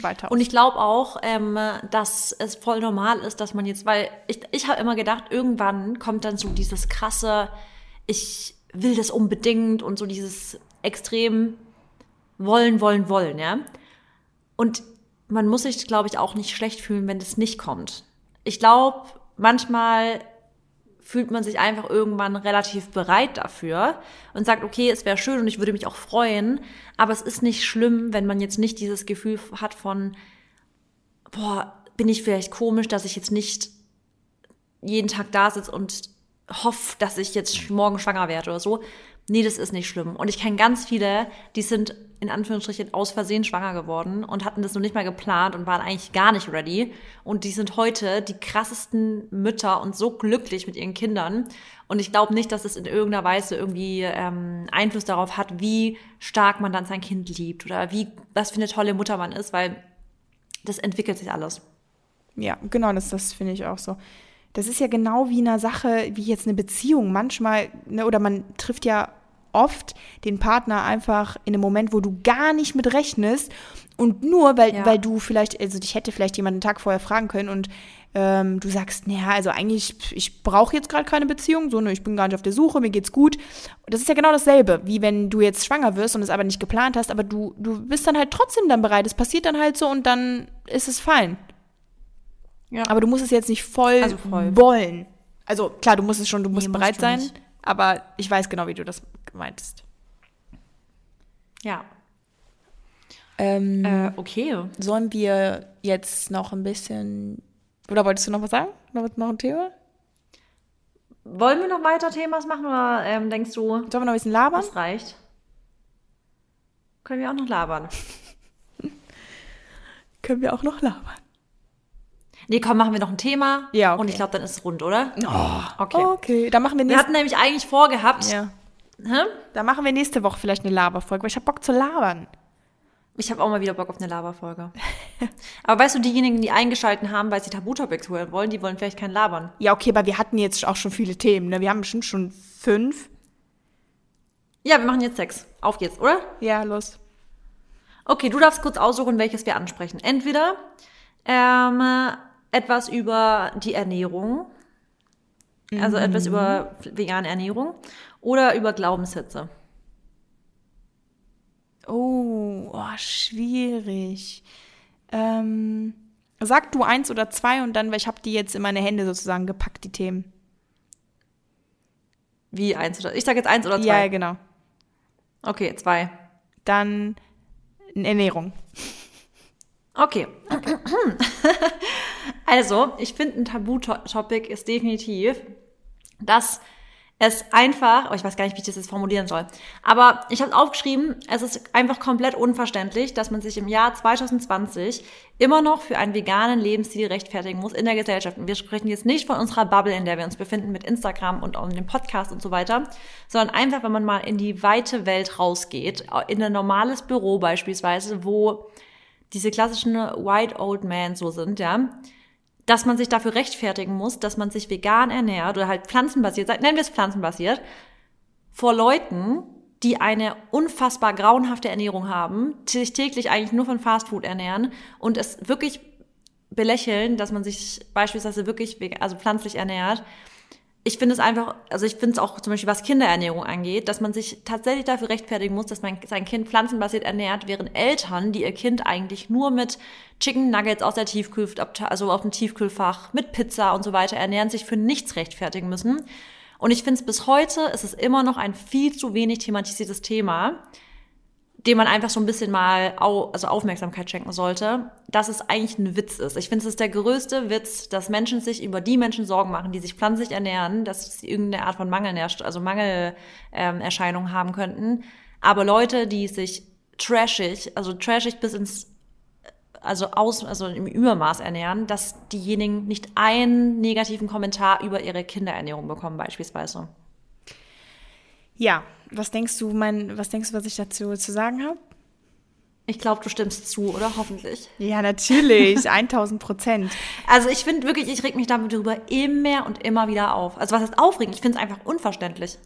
weiter. Und ich glaube auch, ähm, dass es voll normal ist, dass man jetzt, weil ich, ich habe immer gedacht, irgendwann kommt dann so dieses krasse, ich will das unbedingt und so dieses extrem wollen, wollen, wollen, ja. Und man muss sich, glaube ich, auch nicht schlecht fühlen, wenn das nicht kommt. Ich glaube, manchmal fühlt man sich einfach irgendwann relativ bereit dafür und sagt, okay, es wäre schön und ich würde mich auch freuen, aber es ist nicht schlimm, wenn man jetzt nicht dieses Gefühl hat von, boah, bin ich vielleicht komisch, dass ich jetzt nicht jeden Tag da sitze und hoffe, dass ich jetzt morgen schwanger werde oder so. Nee, das ist nicht schlimm. Und ich kenne ganz viele, die sind in Anführungsstrichen aus Versehen schwanger geworden und hatten das noch nicht mal geplant und waren eigentlich gar nicht ready. Und die sind heute die krassesten Mütter und so glücklich mit ihren Kindern. Und ich glaube nicht, dass es in irgendeiner Weise irgendwie ähm, Einfluss darauf hat, wie stark man dann sein Kind liebt oder wie, was für eine tolle Mutter man ist, weil das entwickelt sich alles. Ja, genau, das, das finde ich auch so. Das ist ja genau wie eine Sache, wie jetzt eine Beziehung. Manchmal, ne, oder man trifft ja oft den Partner einfach in einem Moment, wo du gar nicht mit rechnest. Und nur, weil, Ja. weil du vielleicht, also dich hätte vielleicht jemand einen Tag vorher fragen können und ähm, du sagst, naja, also eigentlich, ich brauche jetzt gerade keine Beziehung, so, ne, ich bin gar nicht auf der Suche, mir geht's gut. Das ist ja genau dasselbe, wie wenn du jetzt schwanger wirst und es aber nicht geplant hast, aber du, du bist dann halt trotzdem dann bereit. Es passiert dann halt so und dann ist es fein. Ja. Aber du musst es jetzt nicht voll, Also voll. wollen. Also klar, du musst es schon, du musst musst bereit du sein, nicht. aber ich weiß genau, wie du das meintest. ja. Ähm, Äh, okay. sollen wir jetzt noch ein bisschen, oder wolltest du noch was sagen? Noch, noch ein Thema? Wollen wir noch weiter Themas machen oder ähm, denkst du, Sollen wir noch ein bisschen labern? das reicht? Können wir auch noch labern? Können wir auch noch labern. Nee, komm, machen wir noch ein Thema. Ja, okay. Und ich glaube, dann ist es rund, oder? Oh, Okay. Okay, dann machen wir Wir nächste, hatten nämlich eigentlich vorgehabt, ja. hä? dann machen wir nächste Woche vielleicht eine Laberfolge, weil ich habe Bock zu labern. ich habe auch mal wieder Bock auf eine Laberfolge. Aber weißt du, diejenigen, die eingeschalten haben, weil sie Tabutopics hören wollen, die wollen vielleicht kein Labern. Ja, okay, aber wir hatten jetzt auch schon viele Themen, ne? Wir haben bestimmt schon fünf. Ja, wir machen jetzt sechs. Auf geht's, oder? Ja, los. Okay, du darfst kurz aussuchen, welches wir ansprechen. Entweder ähm, etwas über die Ernährung, also etwas über vegane Ernährung, oder über Glaubenssätze. Oh, oh schwierig. Ähm, sag du eins oder zwei und dann, weil ich habe die jetzt in meine Hände sozusagen gepackt, die Themen. Wie eins oder ich sage jetzt eins oder zwei. Ja, genau. Okay, zwei. Dann Ernährung. Okay. Also, ich finde, ein Tabu-Topic ist definitiv, dass es einfach, oh, ich weiß gar nicht, wie ich das jetzt formulieren soll, aber ich habe aufgeschrieben, es ist einfach komplett unverständlich, dass man sich im Jahr 2020 immer noch für einen veganen Lebensstil rechtfertigen muss in der Gesellschaft. Und wir sprechen jetzt nicht von unserer Bubble, in der wir uns befinden mit Instagram und dem Podcast und so weiter, sondern einfach, wenn man mal in die weite Welt rausgeht, in ein normales Büro beispielsweise, wo diese klassischen White Old Men so sind, ja, dass man sich dafür rechtfertigen muss, dass man sich vegan ernährt oder halt pflanzenbasiert, nennen wir es pflanzenbasiert, vor Leuten, die eine unfassbar grauenhafte Ernährung haben, sich täglich eigentlich nur von Fastfood ernähren und es wirklich belächeln, dass man sich beispielsweise wirklich also pflanzlich ernährt ich finde es einfach, also ich finde es auch zum Beispiel, was Kinderernährung angeht, dass man sich tatsächlich dafür rechtfertigen muss, dass man sein Kind pflanzenbasiert ernährt, während Eltern, die ihr Kind eigentlich nur mit Chicken Nuggets aus der Tiefkühl, also auf dem Tiefkühlfach, mit Pizza und so weiter ernähren, sich für nichts rechtfertigen müssen. Und ich finde es bis heute, ist es immer noch ein viel zu wenig thematisiertes Thema dem man einfach so ein bisschen mal au also Aufmerksamkeit schenken sollte, dass es eigentlich ein Witz ist. Ich finde, es ist der größte Witz, dass Menschen sich über die Menschen Sorgen machen, die sich pflanzlich ernähren, dass sie irgendeine Art von Mangel, also Mangelerscheinungen ähm, haben könnten. Aber Leute, die sich trashig, also trashig bis ins also aus, also im Übermaß ernähren, dass diejenigen nicht einen negativen Kommentar über ihre Kinderernährung bekommen, beispielsweise. Ja, was denkst du, mein, was denkst du, was ich dazu zu sagen habe? Ich glaube, du stimmst zu, oder? Hoffentlich. Ja, natürlich. 1000 Prozent. Also ich finde wirklich, ich reg mich damit darüber immer und immer wieder auf. Also was heißt aufregen? Ich finde es einfach unverständlich.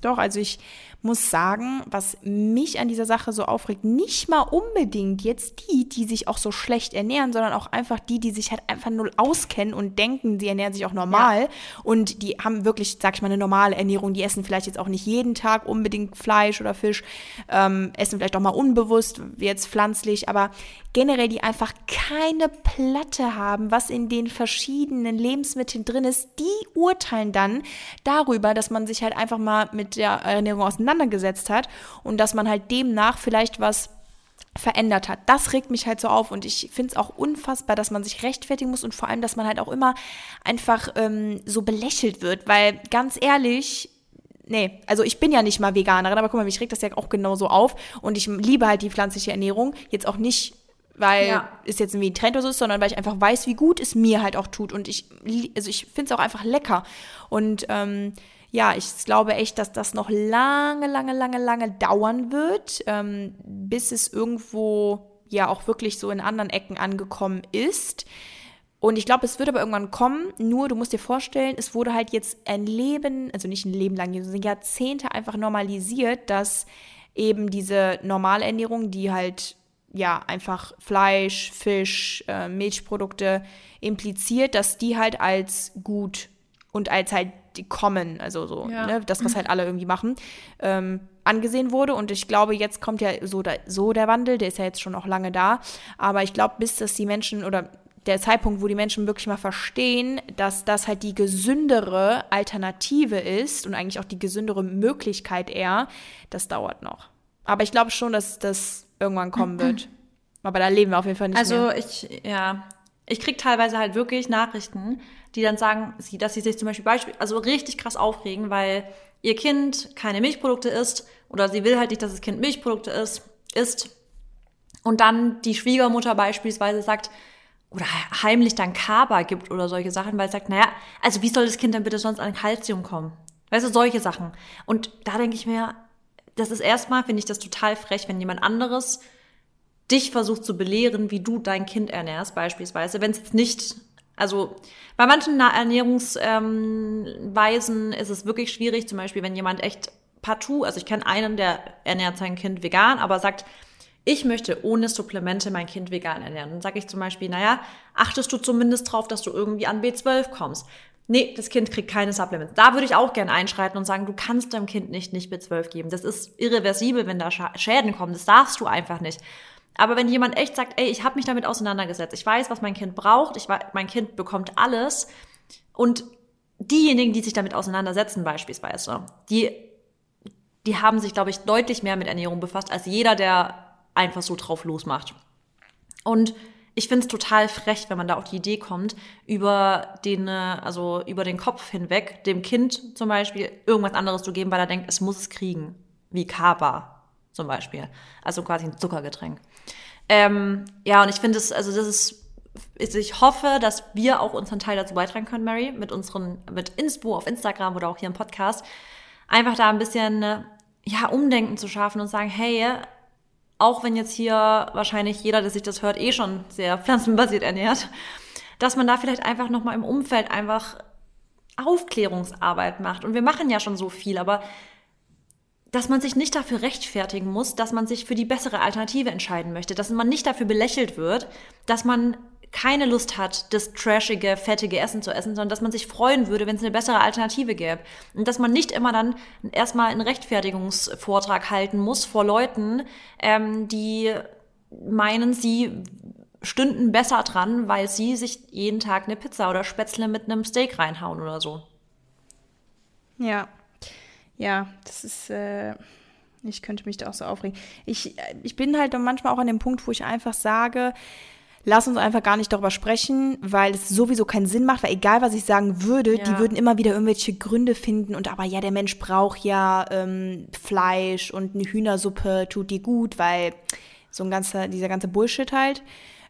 Doch, also ich muss sagen, was mich an dieser Sache so aufregt, nicht mal unbedingt jetzt die, die sich auch so schlecht ernähren, sondern auch einfach die, die sich halt einfach null auskennen und denken, sie ernähren sich auch normal ja. und die haben wirklich, sag ich mal, eine normale Ernährung. Die essen vielleicht jetzt auch nicht jeden Tag unbedingt Fleisch oder Fisch, ähm, essen vielleicht auch mal unbewusst, jetzt pflanzlich, aber generell die einfach keine Platte haben, was in den verschiedenen Lebensmitteln drin ist, die urteilen dann darüber, dass man sich halt einfach mal mit der Ernährung auseinandergesetzt hat und dass man halt demnach vielleicht was verändert hat. Das regt mich halt so auf und ich finde es auch unfassbar, dass man sich rechtfertigen muss und vor allem, dass man halt auch immer einfach ähm, so belächelt wird, weil ganz ehrlich, nee, also ich bin ja nicht mal Veganerin, aber guck mal, mich regt das ja auch genauso auf und ich liebe halt die pflanzliche Ernährung, jetzt auch nicht weil ja. es jetzt irgendwie ein Trend oder so ist, sondern weil ich einfach weiß, wie gut es mir halt auch tut. Und ich, also ich finde es auch einfach lecker. Und ähm, ja, ich glaube echt, dass das noch lange, lange, lange, lange dauern wird, ähm, bis es irgendwo ja auch wirklich so in anderen Ecken angekommen ist. Und ich glaube, es wird aber irgendwann kommen. Nur, du musst dir vorstellen, es wurde halt jetzt ein Leben, also nicht ein Leben lang, sondern Jahrzehnte einfach normalisiert, dass eben diese Normalernährung, die halt ja, einfach Fleisch, Fisch, äh, Milchprodukte impliziert, dass die halt als gut und als halt die kommen, also so, ja. ne, das, was halt alle irgendwie machen, ähm, angesehen wurde. Und ich glaube, jetzt kommt ja so, da, so der Wandel, der ist ja jetzt schon auch lange da. Aber ich glaube, bis das die Menschen oder der Zeitpunkt, wo die Menschen wirklich mal verstehen, dass das halt die gesündere Alternative ist und eigentlich auch die gesündere Möglichkeit eher, das dauert noch. Aber ich glaube schon, dass das irgendwann kommen wird. Aber da leben wir auf jeden Fall nicht also mehr. Also ich, ja, ich krieg teilweise halt wirklich Nachrichten, die dann sagen, dass sie sich zum Beispiel, Beispiel also richtig krass aufregen, weil ihr Kind keine Milchprodukte isst oder sie will halt nicht, dass das Kind Milchprodukte isst, isst. Und dann die Schwiegermutter beispielsweise sagt, oder heimlich dann Kaba gibt oder solche Sachen, weil sie sagt, naja, also wie soll das Kind dann bitte sonst an Kalzium kommen? Weißt du, solche Sachen. Und da denke ich mir, das ist erstmal, finde ich das total frech, wenn jemand anderes dich versucht zu belehren, wie du dein Kind ernährst, beispielsweise, wenn es jetzt nicht, also bei manchen Ernährungsweisen ähm, ist es wirklich schwierig, zum Beispiel, wenn jemand echt partout, also ich kenne einen, der ernährt sein Kind vegan, aber sagt, ich möchte ohne Supplemente mein Kind vegan ernähren. Dann sage ich zum Beispiel, naja, achtest du zumindest drauf, dass du irgendwie an B12 kommst. Nee, das Kind kriegt keine Supplements. Da würde ich auch gerne einschreiten und sagen, du kannst deinem Kind nicht nicht B12 geben. Das ist irreversibel, wenn da Schäden kommen. Das darfst du einfach nicht. Aber wenn jemand echt sagt, ey, ich habe mich damit auseinandergesetzt, ich weiß, was mein Kind braucht, ich weiß, mein Kind bekommt alles und diejenigen, die sich damit auseinandersetzen beispielsweise, die, die haben sich, glaube ich, deutlich mehr mit Ernährung befasst als jeder, der einfach so drauf losmacht. Und ich finde es total frech, wenn man da auf die Idee kommt, über den, äh, also über den Kopf hinweg, dem Kind zum Beispiel irgendwas anderes zu geben, weil er denkt, es muss es kriegen. Wie Kaba zum Beispiel. Also quasi ein Zuckergetränk. Ähm, ja, und ich finde es, also das ist, ich hoffe, dass wir auch unseren Teil dazu beitragen können, Mary, mit unseren, mit Inspo auf Instagram oder auch hier im Podcast, einfach da ein bisschen, äh, ja, Umdenken zu schaffen und sagen, hey, auch wenn jetzt hier wahrscheinlich jeder, der sich das hört, eh schon sehr pflanzenbasiert ernährt, dass man da vielleicht einfach nochmal im Umfeld einfach Aufklärungsarbeit macht. Und wir machen ja schon so viel, aber dass man sich nicht dafür rechtfertigen muss, dass man sich für die bessere Alternative entscheiden möchte, dass man nicht dafür belächelt wird, dass man keine Lust hat, das trashige, fettige Essen zu essen, sondern dass man sich freuen würde, wenn es eine bessere Alternative gäbe. Und dass man nicht immer dann erstmal einen Rechtfertigungsvortrag halten muss vor Leuten, ähm, die meinen, sie stünden besser dran, weil sie sich jeden Tag eine Pizza oder Spätzle mit einem Steak reinhauen oder so. Ja, ja, das ist. Äh ich könnte mich da auch so aufregen. Ich, ich bin halt manchmal auch an dem Punkt, wo ich einfach sage, lass uns einfach gar nicht darüber sprechen, weil es sowieso keinen Sinn macht, weil egal was ich sagen würde, ja. die würden immer wieder irgendwelche Gründe finden und aber ja, der Mensch braucht ja ähm, Fleisch und eine Hühnersuppe tut dir gut, weil so ein ganzer, dieser ganze Bullshit halt.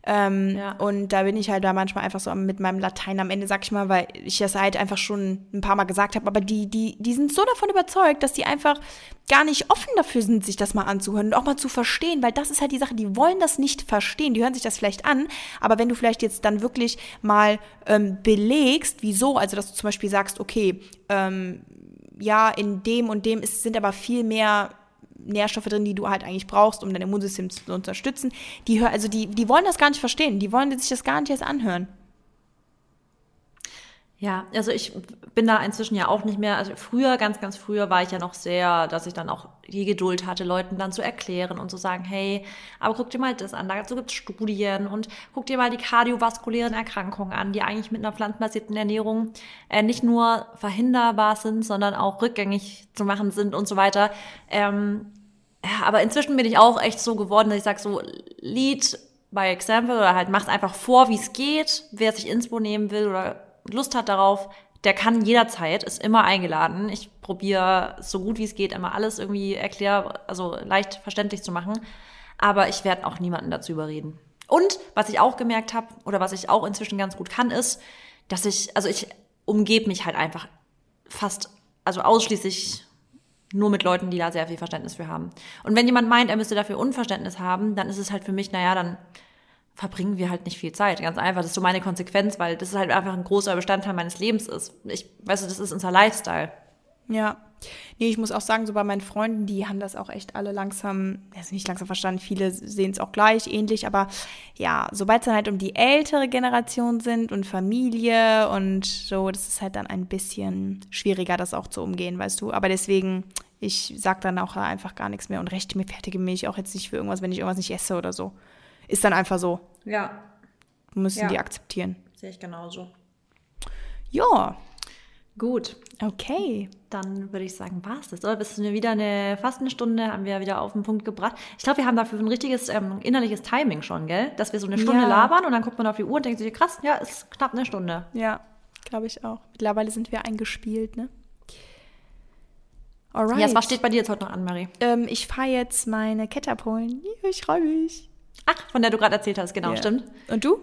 Ähm, ja. Und da bin ich halt da manchmal einfach so mit meinem Latein am Ende, sag ich mal, weil ich das halt einfach schon ein paar Mal gesagt habe, aber die, die, die sind so davon überzeugt, dass die einfach gar nicht offen dafür sind, sich das mal anzuhören und auch mal zu verstehen, weil das ist halt die Sache, die wollen das nicht verstehen, die hören sich das vielleicht an, aber wenn du vielleicht jetzt dann wirklich mal ähm, belegst, wieso, also dass du zum Beispiel sagst, okay, ähm, ja, in dem und dem ist, sind aber viel mehr Nährstoffe drin, die du halt eigentlich brauchst, um dein Immunsystem zu unterstützen. Die hör, also die, die wollen das gar nicht verstehen, die wollen sich das gar nicht erst anhören. Ja, also ich bin da inzwischen ja auch nicht mehr, also früher, ganz, ganz früher war ich ja noch sehr, dass ich dann auch die Geduld hatte, Leuten dann zu erklären und zu sagen, hey, aber guck dir mal das an, dazu gibt es Studien und guck dir mal die kardiovaskulären Erkrankungen an, die eigentlich mit einer pflanzenbasierten Ernährung äh, nicht nur verhinderbar sind, sondern auch rückgängig zu machen sind und so weiter. Ähm, ja, aber inzwischen bin ich auch echt so geworden, dass ich sage so, Lead by Example oder halt macht einfach vor, wie es geht, wer sich Inspo nehmen will oder Lust hat darauf, der kann jederzeit, ist immer eingeladen. Ich probiere so gut wie es geht immer alles irgendwie erklär, also leicht verständlich zu machen. Aber ich werde auch niemanden dazu überreden. Und was ich auch gemerkt habe oder was ich auch inzwischen ganz gut kann, ist, dass ich, also ich umgebe mich halt einfach fast, also ausschließlich nur mit Leuten, die da sehr viel Verständnis für haben. Und wenn jemand meint, er müsste dafür Unverständnis haben, dann ist es halt für mich, naja, dann verbringen wir halt nicht viel Zeit. Ganz einfach. Das ist so meine Konsequenz, weil das halt einfach ein großer Bestandteil meines Lebens ist. Ich, weißt du, das ist unser Lifestyle. Ja. Nee, ich muss auch sagen, so bei meinen Freunden, die haben das auch echt alle langsam, also nicht langsam verstanden, viele sehen es auch gleich, ähnlich, aber ja, sobald es dann halt um die ältere Generation sind und Familie und so, das ist halt dann ein bisschen schwieriger, das auch zu umgehen, weißt du. Aber deswegen, ich sag dann auch einfach gar nichts mehr und rechte mir, fertige mich auch jetzt nicht für irgendwas, wenn ich irgendwas nicht esse oder so. Ist dann einfach so. Ja. Müssen ja. die akzeptieren. Sehe ich genauso. Ja. Gut. Okay. Dann würde ich sagen, war es das. Oder bist du wieder eine fast eine Stunde, haben wir wieder auf den Punkt gebracht. Ich glaube, wir haben dafür ein richtiges ähm, innerliches Timing schon, gell? Dass wir so eine Stunde ja. labern und dann guckt man auf die Uhr und denkt sich, krass, ja, ist knapp eine Stunde. Ja, glaube ich auch. Mittlerweile sind wir eingespielt, ne? Alright. Yes, was steht bei dir jetzt heute noch an, Marie? Ähm, ich fahre jetzt meine Kette abholen. Ich freue mich. Ach, von der du gerade erzählt hast, genau, yeah. stimmt. Und du?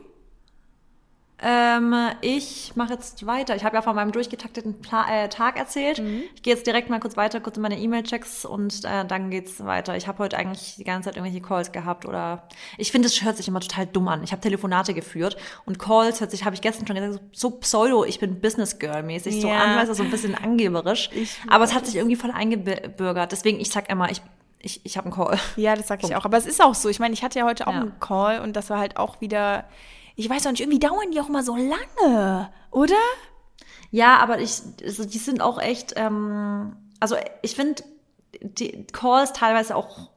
Ähm, ich mache jetzt weiter. Ich habe ja von meinem durchgetakteten Pla äh, Tag erzählt. Mhm. Ich gehe jetzt direkt mal kurz weiter, kurz in meine E-Mail-Checks und äh, dann geht's weiter. Ich habe heute eigentlich die ganze Zeit irgendwelche Calls gehabt oder ich finde, es hört sich immer total dumm an. Ich habe Telefonate geführt und Calls hört sich, habe ich gestern schon gesagt, so, so pseudo, ich bin Business Girl mäßig, ja. so an, weißt du, so ein bisschen angeberisch. Ich Aber es hat sich irgendwie voll eingebürgert. Deswegen, ich sag immer, ich ich, ich habe einen Call. Ja, das sag ich auch. Aber es ist auch so. Ich meine, ich hatte ja heute auch ja. einen Call und das war halt auch wieder, ich weiß auch nicht, irgendwie dauern die auch immer so lange, oder? Ja, aber ich, also die sind auch echt, ähm, also ich finde die Calls teilweise auch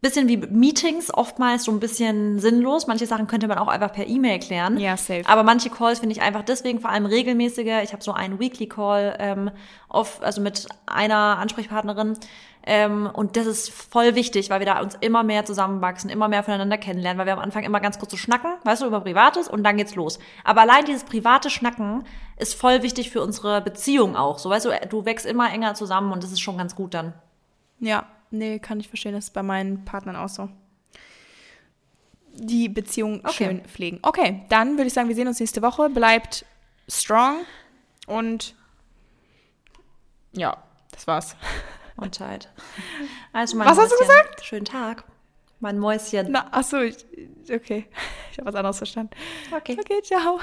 bisschen wie Meetings, oftmals so ein bisschen sinnlos. Manche Sachen könnte man auch einfach per E-Mail klären. Ja, safe. Aber manche Calls finde ich einfach deswegen vor allem regelmäßiger. Ich habe so einen Weekly Call ähm, auf, also mit einer Ansprechpartnerin. Ähm, und das ist voll wichtig, weil wir da uns immer mehr zusammenwachsen, immer mehr voneinander kennenlernen, weil wir am Anfang immer ganz kurz so schnacken, weißt du, über Privates und dann geht's los. Aber allein dieses private Schnacken ist voll wichtig für unsere Beziehung auch. So, weißt du, du wächst immer enger zusammen und das ist schon ganz gut dann. Ja, nee, kann ich verstehen. Das ist bei meinen Partnern auch so. Die Beziehung Okay. schön pflegen. Okay, dann würde ich sagen, wir sehen uns nächste Woche. Bleibt strong und ja, das war's. Und Zeit. Also mein Was hast du Mäuschen, Schönen Tag. Mein Mäuschen. Na, achso, ich, okay. Ich habe was anderes verstanden. Okay. Okay, ciao.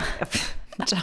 Ciao.